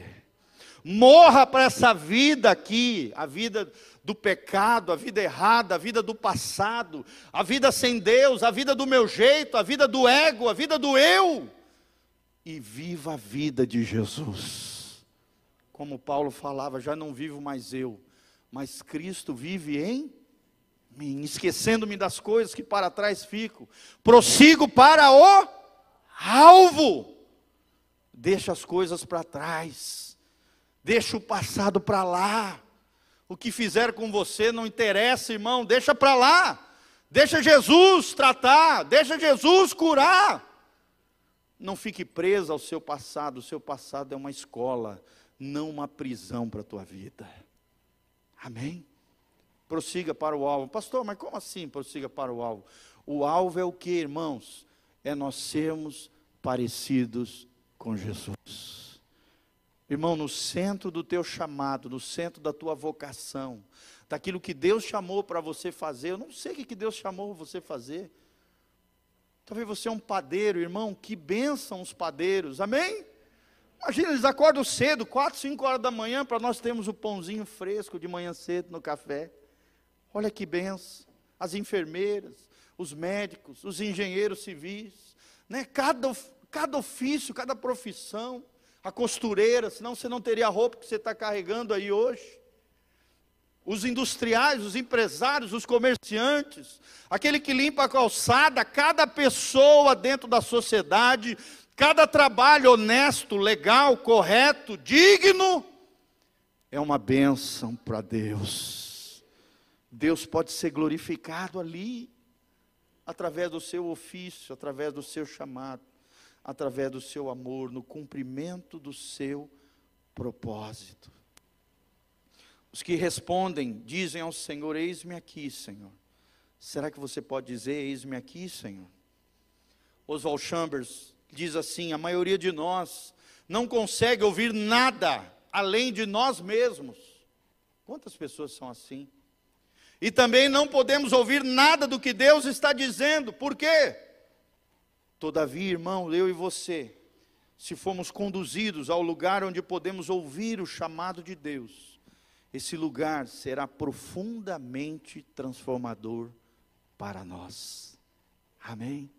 [SPEAKER 2] Morra para essa vida aqui, a vida do pecado, a vida errada, a vida do passado, a vida sem Deus, a vida do meu jeito, a vida do ego, a vida do eu e viva a vida de Jesus. Como Paulo falava, já não vivo mais eu, mas Cristo vive em mim, esquecendo-me das coisas que para trás fico, prossigo para o alvo. Deixa as coisas para trás, deixa o passado para lá. O que fizer com você não interessa, irmão, deixa para lá. Deixa Jesus tratar, deixa Jesus curar. Não fique preso ao seu passado. O seu passado é uma escola, não uma prisão para a tua vida. Amém? Prossiga para o alvo. Pastor, mas como assim prossiga para o alvo? O alvo é o que, irmãos? É nós sermos parecidos com Jesus. Irmão, no centro do teu chamado, no centro da tua vocação, daquilo que Deus chamou para você fazer. Eu não sei o que Deus chamou você fazer. Talvez você é um padeiro, irmão, que benção os padeiros, amém? Imagina, eles acordam cedo, 4, 5 horas da manhã, para nós termos o pãozinho fresco de manhã cedo no café. Olha que benção. As enfermeiras, os médicos, os engenheiros civis, né? cada, cada ofício, cada profissão, a costureira, senão você não teria a roupa que você está carregando aí hoje os industriais, os empresários, os comerciantes, aquele que limpa a calçada, cada pessoa dentro da sociedade, cada trabalho honesto, legal, correto, digno, é uma bênção para Deus. Deus pode ser glorificado ali, através do seu ofício, através do seu chamado, através do seu amor, no cumprimento do seu propósito. Os que respondem, dizem ao Senhor: Eis-me aqui, Senhor. Será que você pode dizer: Eis-me aqui, Senhor? Oswald Chambers diz assim: a maioria de nós não consegue ouvir nada além de nós mesmos. Quantas pessoas são assim? E também não podemos ouvir nada do que Deus está dizendo, por quê? Todavia, irmão, eu e você, se formos conduzidos ao lugar onde podemos ouvir o chamado de Deus, esse lugar será profundamente transformador para nós. Amém?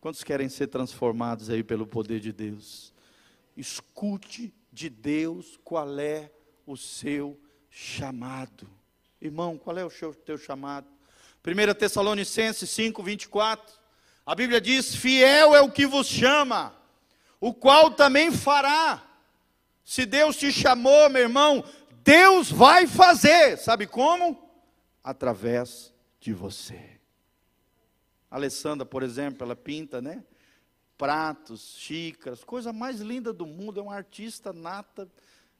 [SPEAKER 2] Quantos querem ser transformados aí pelo poder de Deus? Escute de Deus qual é o seu chamado. Irmão, qual é o seu, teu chamado? 1 Tessalonicenses 5, 24. A Bíblia diz: Fiel é o que vos chama, o qual também fará. Se Deus te chamou, meu irmão, Deus vai fazer, sabe como? Através de você. A Alessandra, por exemplo, ela pinta, né? Pratos, xícaras, coisa mais linda do mundo, é uma artista nata.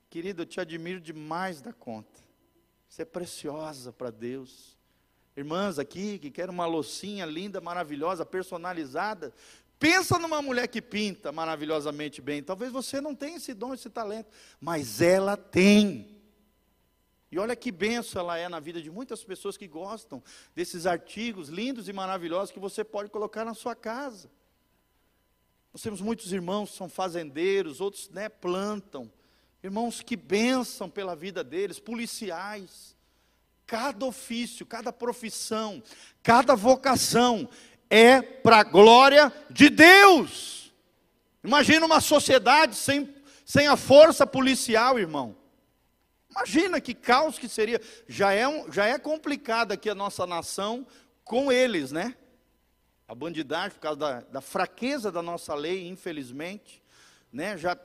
[SPEAKER 2] Querida, eu te admiro demais da conta. Você é preciosa para Deus. Irmãs aqui que querem uma loucinha linda, maravilhosa, personalizada, Pensa numa mulher que pinta maravilhosamente bem. Talvez você não tenha esse dom, esse talento, mas ela tem. E olha que benção ela é na vida de muitas pessoas que gostam desses artigos lindos e maravilhosos que você pode colocar na sua casa. Nós temos muitos irmãos que são fazendeiros, outros né, plantam. Irmãos que benção pela vida deles, policiais. Cada ofício, cada profissão, cada vocação é para a glória de Deus. Imagina uma sociedade sem, sem a força policial, irmão. Imagina que caos que seria. Já é, um, já é complicado aqui a nossa nação com eles, né? A bandidagem, por causa da, da fraqueza da nossa lei, infelizmente, né? Já,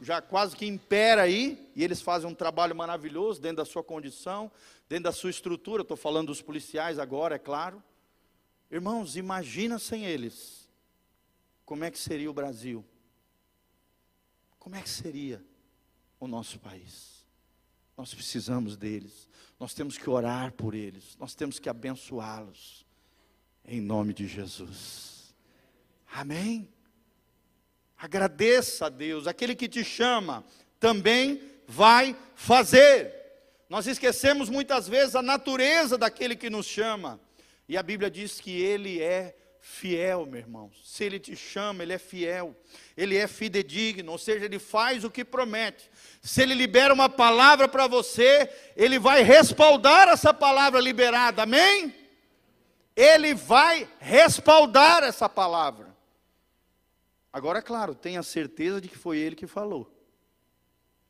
[SPEAKER 2] já quase que impera aí, e eles fazem um trabalho maravilhoso dentro da sua condição, dentro da sua estrutura. Estou falando dos policiais agora, é claro. Irmãos, imagina sem eles, como é que seria o Brasil? Como é que seria o nosso país? Nós precisamos deles. Nós temos que orar por eles. Nós temos que abençoá-los. Em nome de Jesus. Amém. Agradeça a Deus. Aquele que te chama também vai fazer. Nós esquecemos muitas vezes a natureza daquele que nos chama. E a Bíblia diz que ele é fiel, meu irmão. Se ele te chama, ele é fiel. Ele é fidedigno, ou seja, ele faz o que promete. Se ele libera uma palavra para você, ele vai respaldar essa palavra liberada. Amém? Ele vai respaldar essa palavra. Agora, é claro, tenha certeza de que foi ele que falou.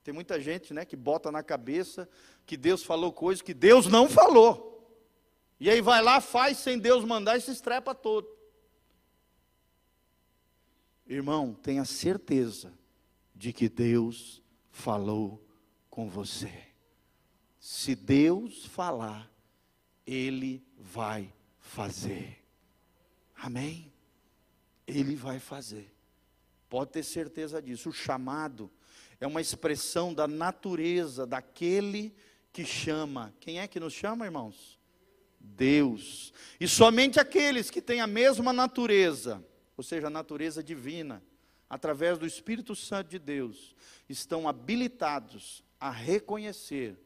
[SPEAKER 2] Tem muita gente, né, que bota na cabeça que Deus falou coisas que Deus não falou. E aí vai lá, faz sem Deus mandar e se estrepa todo. Irmão, tenha certeza de que Deus falou com você. Se Deus falar, Ele vai fazer. Amém? Ele vai fazer. Pode ter certeza disso. O chamado é uma expressão da natureza daquele que chama. Quem é que nos chama, irmãos? Deus. E somente aqueles que têm a mesma natureza ou seja, a natureza divina, através do Espírito Santo de Deus, estão habilitados a reconhecer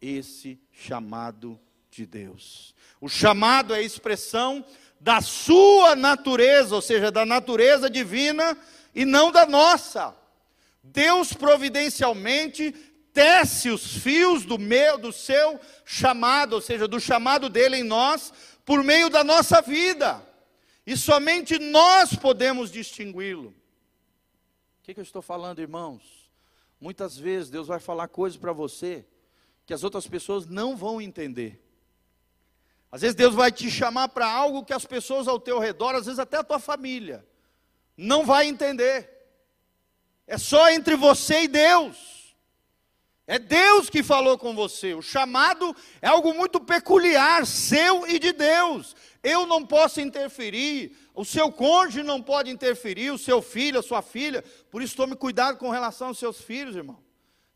[SPEAKER 2] esse chamado de Deus. O chamado é a expressão da sua natureza, ou seja, da natureza divina e não da nossa. Deus providencialmente tece os fios do meu, do seu chamado, ou seja, do chamado dele em nós, por meio da nossa vida. E somente nós podemos distingui-lo. O que, que eu estou falando, irmãos? Muitas vezes Deus vai falar coisas para você que as outras pessoas não vão entender. Às vezes Deus vai te chamar para algo que as pessoas ao teu redor, às vezes até a tua família, não vai entender. É só entre você e Deus. É Deus que falou com você. O chamado é algo muito peculiar, seu e de Deus. Eu não posso interferir, o seu cônjuge não pode interferir, o seu filho, a sua filha. Por isso, tome cuidado com relação aos seus filhos, irmão.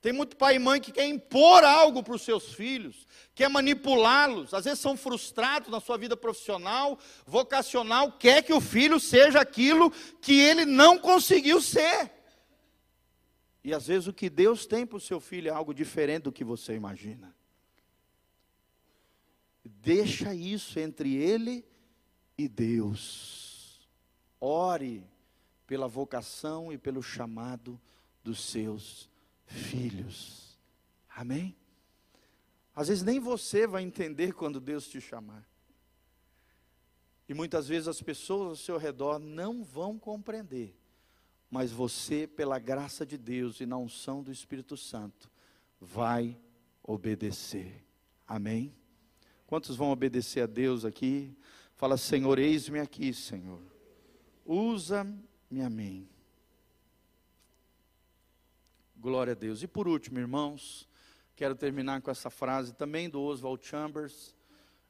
[SPEAKER 2] Tem muito pai e mãe que quer impor algo para os seus filhos, quer manipulá-los, às vezes são frustrados na sua vida profissional, vocacional, quer que o filho seja aquilo que ele não conseguiu ser. E às vezes o que Deus tem para o seu filho é algo diferente do que você imagina. Deixa isso entre ele e Deus. Ore pela vocação e pelo chamado dos seus filhos. Amém? Às vezes nem você vai entender quando Deus te chamar. E muitas vezes as pessoas ao seu redor não vão compreender. Mas você, pela graça de Deus e na unção do Espírito Santo, vai obedecer. Amém? Quantos vão obedecer a Deus aqui? Fala, Senhor, eis-me aqui, Senhor. Usa-me a mim. Glória a Deus. E por último, irmãos, quero terminar com essa frase também do Oswald Chambers,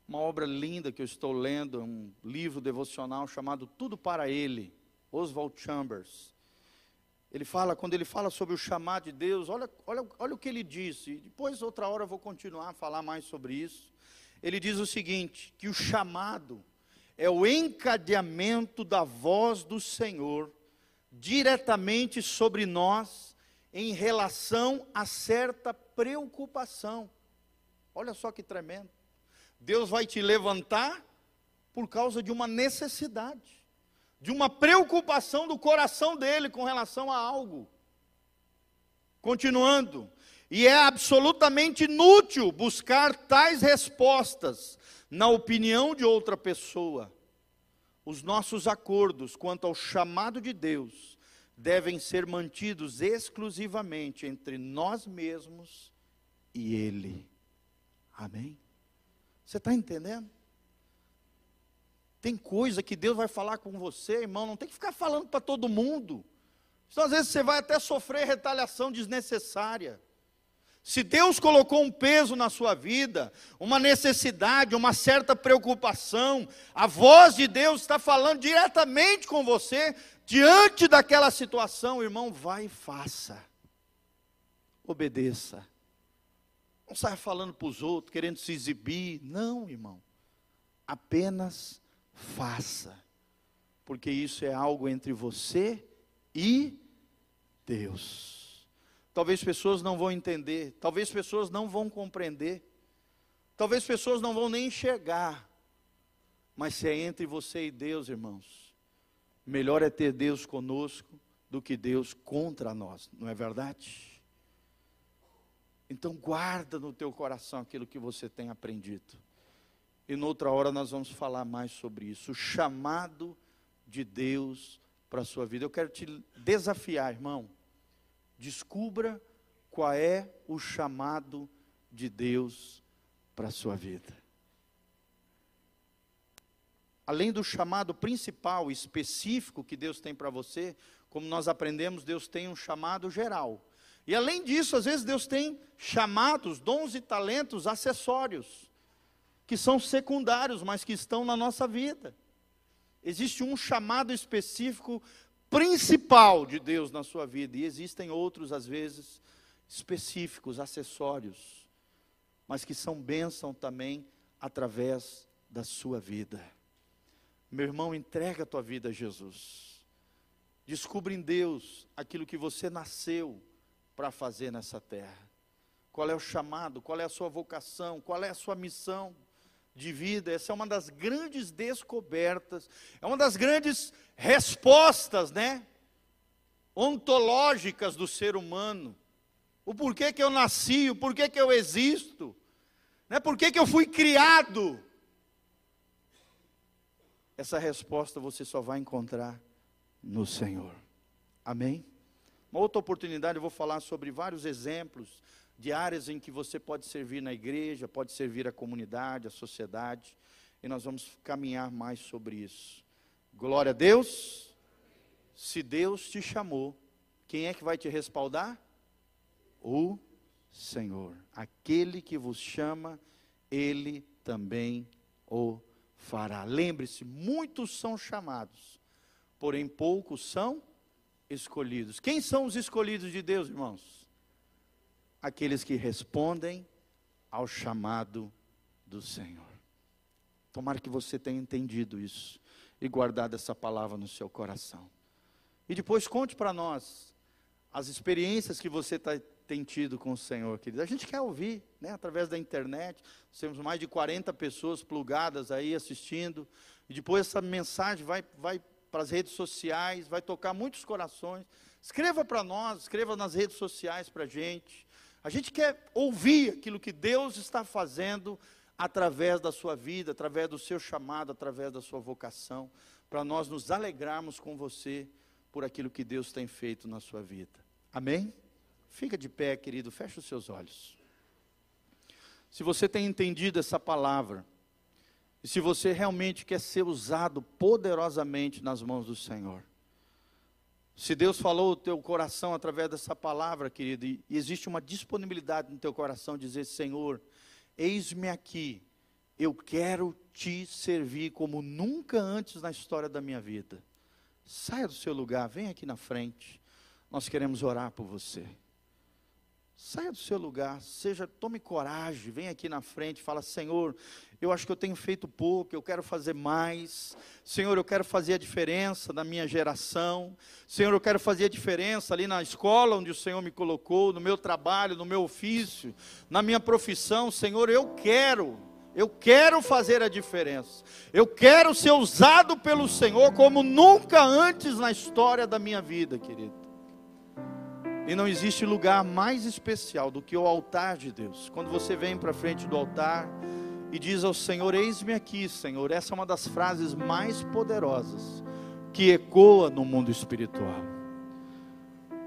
[SPEAKER 2] uma obra linda que eu estou lendo, um livro devocional chamado Tudo para Ele, Oswald Chambers. Ele fala, quando ele fala sobre o chamado de Deus, olha, olha, olha o que ele disse, depois outra hora eu vou continuar a falar mais sobre isso. Ele diz o seguinte: que o chamado é o encadeamento da voz do Senhor diretamente sobre nós em relação a certa preocupação. Olha só que tremendo. Deus vai te levantar por causa de uma necessidade, de uma preocupação do coração dele com relação a algo. Continuando, e é absolutamente inútil buscar tais respostas na opinião de outra pessoa. Os nossos acordos quanto ao chamado de Deus devem ser mantidos exclusivamente entre nós mesmos e Ele. Amém? Você está entendendo? Tem coisa que Deus vai falar com você, irmão, não tem que ficar falando para todo mundo. Senão, às vezes você vai até sofrer retaliação desnecessária. Se Deus colocou um peso na sua vida, uma necessidade, uma certa preocupação, a voz de Deus está falando diretamente com você, diante daquela situação, irmão, vai e faça. Obedeça. Não saia falando para os outros, querendo se exibir. Não, irmão. Apenas faça. Porque isso é algo entre você e Deus. Talvez pessoas não vão entender, talvez pessoas não vão compreender, talvez pessoas não vão nem enxergar. Mas se é entre você e Deus, irmãos, melhor é ter Deus conosco do que Deus contra nós, não é verdade? Então guarda no teu coração aquilo que você tem aprendido. E noutra hora nós vamos falar mais sobre isso, o chamado de Deus para a sua vida. Eu quero te desafiar, irmão Descubra qual é o chamado de Deus para a sua vida. Além do chamado principal, específico que Deus tem para você, como nós aprendemos, Deus tem um chamado geral. E além disso, às vezes Deus tem chamados, dons e talentos acessórios, que são secundários, mas que estão na nossa vida. Existe um chamado específico principal de Deus na sua vida, e existem outros, às vezes, específicos, acessórios, mas que são bênção também através da sua vida. Meu irmão, entrega a tua vida a Jesus. Descubra em Deus aquilo que você nasceu para fazer nessa terra. qual é o chamado, qual é a sua vocação, qual é a sua missão de vida. Essa é uma das grandes descobertas, é uma das grandes respostas, né? Ontológicas do ser humano. O porquê que eu nasci, o porquê que eu existo, né? Por que, que eu fui criado? Essa resposta você só vai encontrar no Senhor. Amém? Uma outra oportunidade eu vou falar sobre vários exemplos de áreas em que você pode servir na igreja, pode servir a comunidade, a sociedade, e nós vamos caminhar mais sobre isso. Glória a Deus. Se Deus te chamou, quem é que vai te respaldar? O Senhor. Aquele que vos chama, ele também o fará. Lembre-se, muitos são chamados, porém poucos são escolhidos. Quem são os escolhidos de Deus, irmãos? Aqueles que respondem ao chamado do Senhor. Tomara que você tenha entendido isso e guardado essa palavra no seu coração. E depois conte para nós as experiências que você tá, tem tido com o Senhor, querido. A gente quer ouvir, né, através da internet. Temos mais de 40 pessoas plugadas aí assistindo. E depois essa mensagem vai, vai para as redes sociais, vai tocar muitos corações. Escreva para nós, escreva nas redes sociais para a gente. A gente quer ouvir aquilo que Deus está fazendo através da sua vida, através do seu chamado, através da sua vocação, para nós nos alegrarmos com você por aquilo que Deus tem feito na sua vida. Amém? Fica de pé, querido, fecha os seus olhos. Se você tem entendido essa palavra, e se você realmente quer ser usado poderosamente nas mãos do Senhor. Se Deus falou o teu coração através dessa palavra, querido, e existe uma disponibilidade no teu coração dizer: Senhor, eis-me aqui, eu quero te servir como nunca antes na história da minha vida. Saia do seu lugar, vem aqui na frente. Nós queremos orar por você. Saia do seu lugar, seja, tome coragem, vem aqui na frente, fala: Senhor, eu acho que eu tenho feito pouco, eu quero fazer mais. Senhor, eu quero fazer a diferença na minha geração. Senhor, eu quero fazer a diferença ali na escola onde o Senhor me colocou, no meu trabalho, no meu ofício, na minha profissão. Senhor, eu quero, eu quero fazer a diferença. Eu quero ser usado pelo Senhor como nunca antes na história da minha vida, querido. E não existe lugar mais especial do que o altar de Deus. Quando você vem para frente do altar e diz ao Senhor: Eis-me aqui, Senhor. Essa é uma das frases mais poderosas que ecoa no mundo espiritual.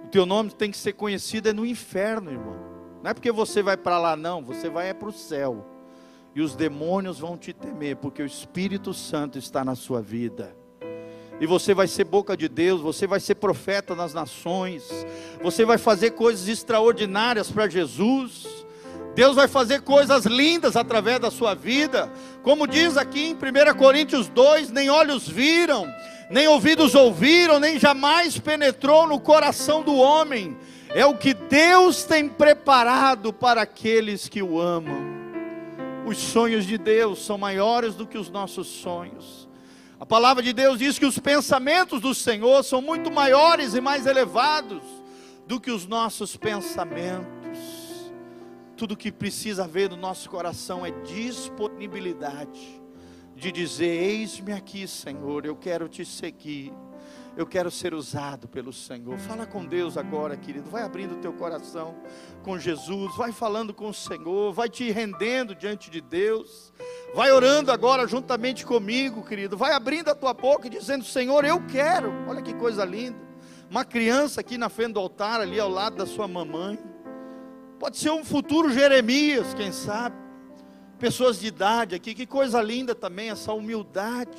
[SPEAKER 2] O teu nome tem que ser conhecido é no inferno, irmão. Não é porque você vai para lá, não. Você vai é para o céu. E os demônios vão te temer, porque o Espírito Santo está na sua vida e você vai ser boca de Deus, você vai ser profeta nas nações, você vai fazer coisas extraordinárias para Jesus. Deus vai fazer coisas lindas através da sua vida, como diz aqui em 1 Coríntios 2: nem olhos viram, nem ouvidos ouviram, nem jamais penetrou no coração do homem, é o que Deus tem preparado para aqueles que o amam. Os sonhos de Deus são maiores do que os nossos sonhos. A palavra de Deus diz que os pensamentos do Senhor são muito maiores e mais elevados do que os nossos pensamentos. Tudo que precisa haver no nosso coração é disponibilidade de dizer: Eis-me aqui, Senhor, eu quero te seguir. Eu quero ser usado pelo Senhor. Fala com Deus agora, querido. Vai abrindo o teu coração com Jesus. Vai falando com o Senhor. Vai te rendendo diante de Deus. Vai orando agora juntamente comigo, querido. Vai abrindo a tua boca e dizendo: Senhor, eu quero. Olha que coisa linda. Uma criança aqui na frente do altar, ali ao lado da sua mamãe. Pode ser um futuro Jeremias, quem sabe. Pessoas de idade aqui. Que coisa linda também essa humildade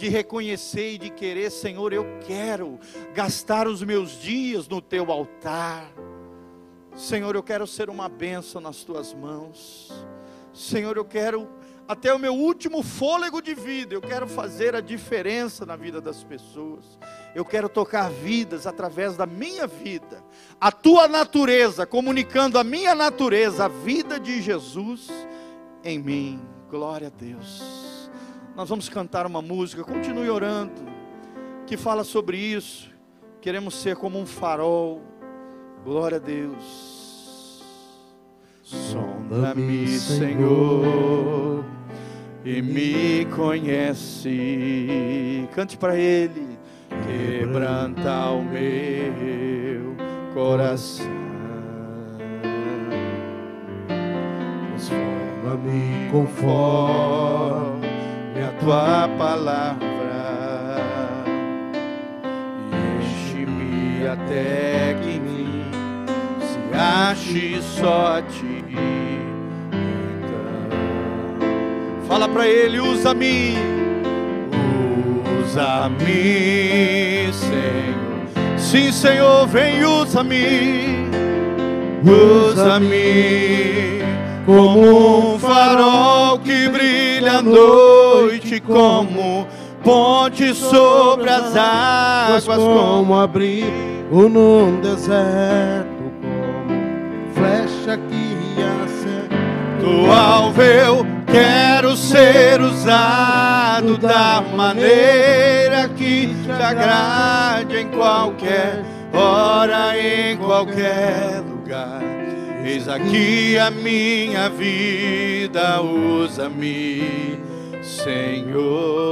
[SPEAKER 2] de reconhecer e de querer, Senhor, eu quero gastar os meus dias no teu altar. Senhor, eu quero ser uma bênção nas tuas mãos. Senhor, eu quero até o meu último fôlego de vida, eu quero fazer a diferença na vida das pessoas. Eu quero tocar vidas através da minha vida, a tua natureza, comunicando a minha natureza, a vida de Jesus em mim. Glória a Deus. Nós vamos cantar uma música, continue orando, que fala sobre isso. Queremos ser como um farol. Glória a Deus. Sonda-me, Senhor, e me conhece. Cante para Ele, quebranta o meu coração.
[SPEAKER 3] Transforma-me conforme a tua palavra enche-me até que se ache só a ti. Então,
[SPEAKER 2] Fala para Ele, usa-me.
[SPEAKER 3] usa-me, Senhor.
[SPEAKER 2] Sim, Senhor, vem, usa-me.
[SPEAKER 3] Usa-me como um farol que brilha à noite, como ponte sobre as águas, como abrigo num deserto, como flecha que acerta.
[SPEAKER 2] Do alvo eu quero ser usado da maneira que te agrade em qualquer hora, em qualquer lugar. Eis aqui a minha vida, usa-me, Senhor.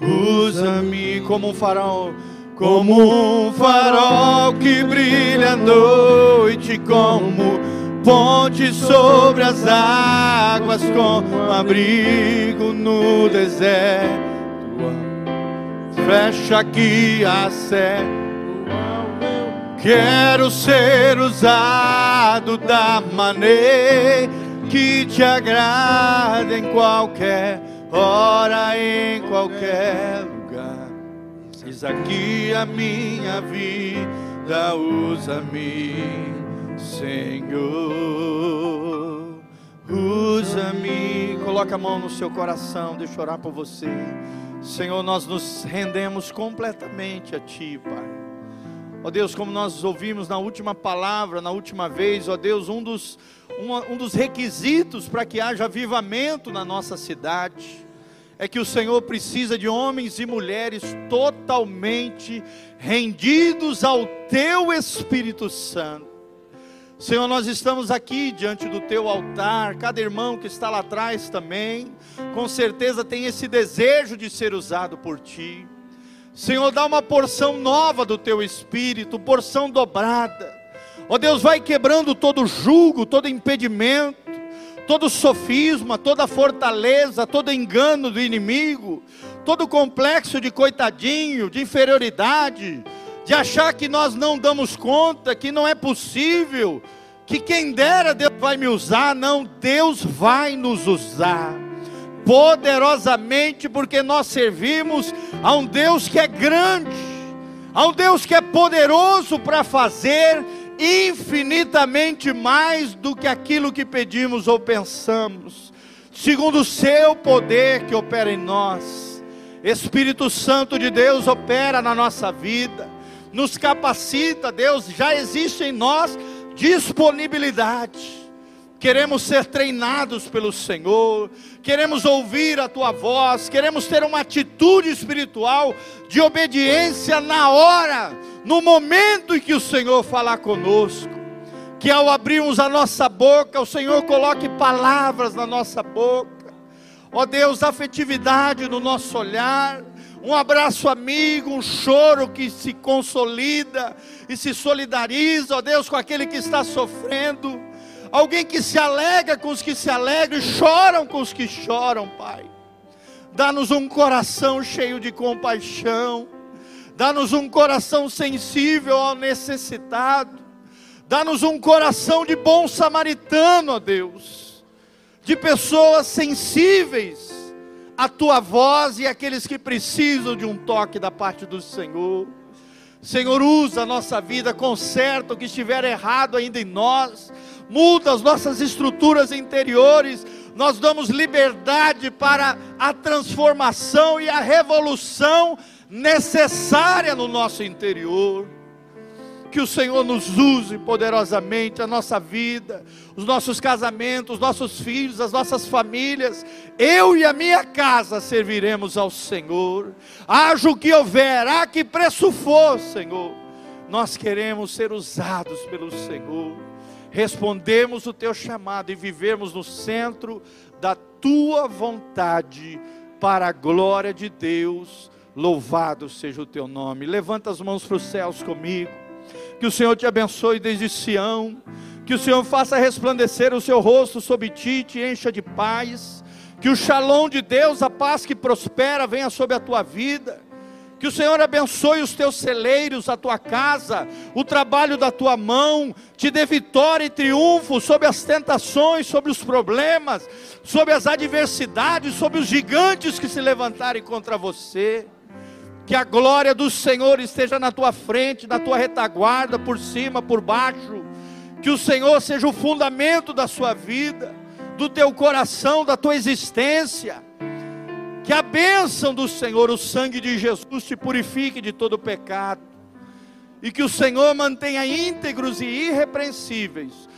[SPEAKER 2] Usa-me como um farol, como um farol que brilha à noite, como ponte sobre as águas, como abrigo no deserto. Fecha aqui a sé. Quero ser usado da maneira que te agrada em qualquer hora, em qualquer lugar. Eis aqui a minha vida, usa-me, Senhor. Usa-me. Coloca a mão no seu coração, deixa eu orar por você. Senhor, nós nos rendemos completamente a Ti, Pai. Ó Deus, como nós ouvimos na última palavra, na última vez, ó Deus, um dos, uma, um dos requisitos para que haja avivamento na nossa cidade é que o Senhor precisa de homens e mulheres totalmente rendidos ao Teu Espírito Santo. Senhor, nós estamos aqui diante do Teu altar, cada irmão que está lá atrás também, com certeza tem esse desejo de ser usado por Ti. Senhor, dá uma porção nova do teu espírito, porção dobrada. Ó Deus, vai quebrando todo julgo, todo impedimento, todo sofisma, toda fortaleza, todo engano do inimigo, todo complexo de coitadinho, de inferioridade, de achar que nós não damos conta, que não é possível, que quem dera Deus vai me usar, não, Deus vai nos usar poderosamente, porque nós servimos a um Deus que é grande, a um Deus que é poderoso para fazer infinitamente mais do que aquilo que pedimos ou pensamos, segundo o seu poder que opera em nós. Espírito Santo de Deus opera na nossa vida, nos capacita, Deus já existe em nós disponibilidade queremos ser treinados pelo Senhor, queremos ouvir a tua voz, queremos ter uma atitude espiritual de obediência na hora, no momento em que o Senhor falar conosco. Que ao abrirmos a nossa boca, o Senhor coloque palavras na nossa boca. Ó Deus, afetividade no nosso olhar, um abraço amigo, um choro que se consolida e se solidariza, ó Deus, com aquele que está sofrendo alguém que se alegra com os que se alegram choram com os que choram, Pai. Dá-nos um coração cheio de compaixão, dá-nos um coração sensível ao necessitado, dá-nos um coração de bom samaritano, ó Deus, de pessoas sensíveis à tua voz e aqueles que precisam de um toque da parte do Senhor. Senhor, usa a nossa vida, conserta o que estiver errado ainda em nós, muda as nossas estruturas interiores, nós damos liberdade para a transformação e a revolução necessária no nosso interior. Que o Senhor nos use poderosamente a nossa vida, os nossos casamentos, os nossos filhos, as nossas famílias. Eu e a minha casa serviremos ao Senhor. Haja o que houver, a que preço for, Senhor. Nós queremos ser usados pelo Senhor respondermos o teu chamado e vivermos no centro da tua vontade, para a glória de Deus. Louvado seja o teu nome. Levanta as mãos para os céus comigo. Que o Senhor te abençoe desde Sião. Que o Senhor faça resplandecer o seu rosto sobre ti, te encha de paz. Que o shalom de Deus, a paz que prospera, venha sobre a tua vida que o Senhor abençoe os teus celeiros, a tua casa, o trabalho da tua mão, te dê vitória e triunfo sobre as tentações, sobre os problemas, sobre as adversidades, sobre os gigantes que se levantarem contra você. Que a glória do Senhor esteja na tua frente, na tua retaguarda, por cima, por baixo. Que o Senhor seja o fundamento da sua vida, do teu coração, da tua existência que a bênção do Senhor, o sangue de Jesus, te purifique de todo pecado. E que o Senhor mantenha íntegros e irrepreensíveis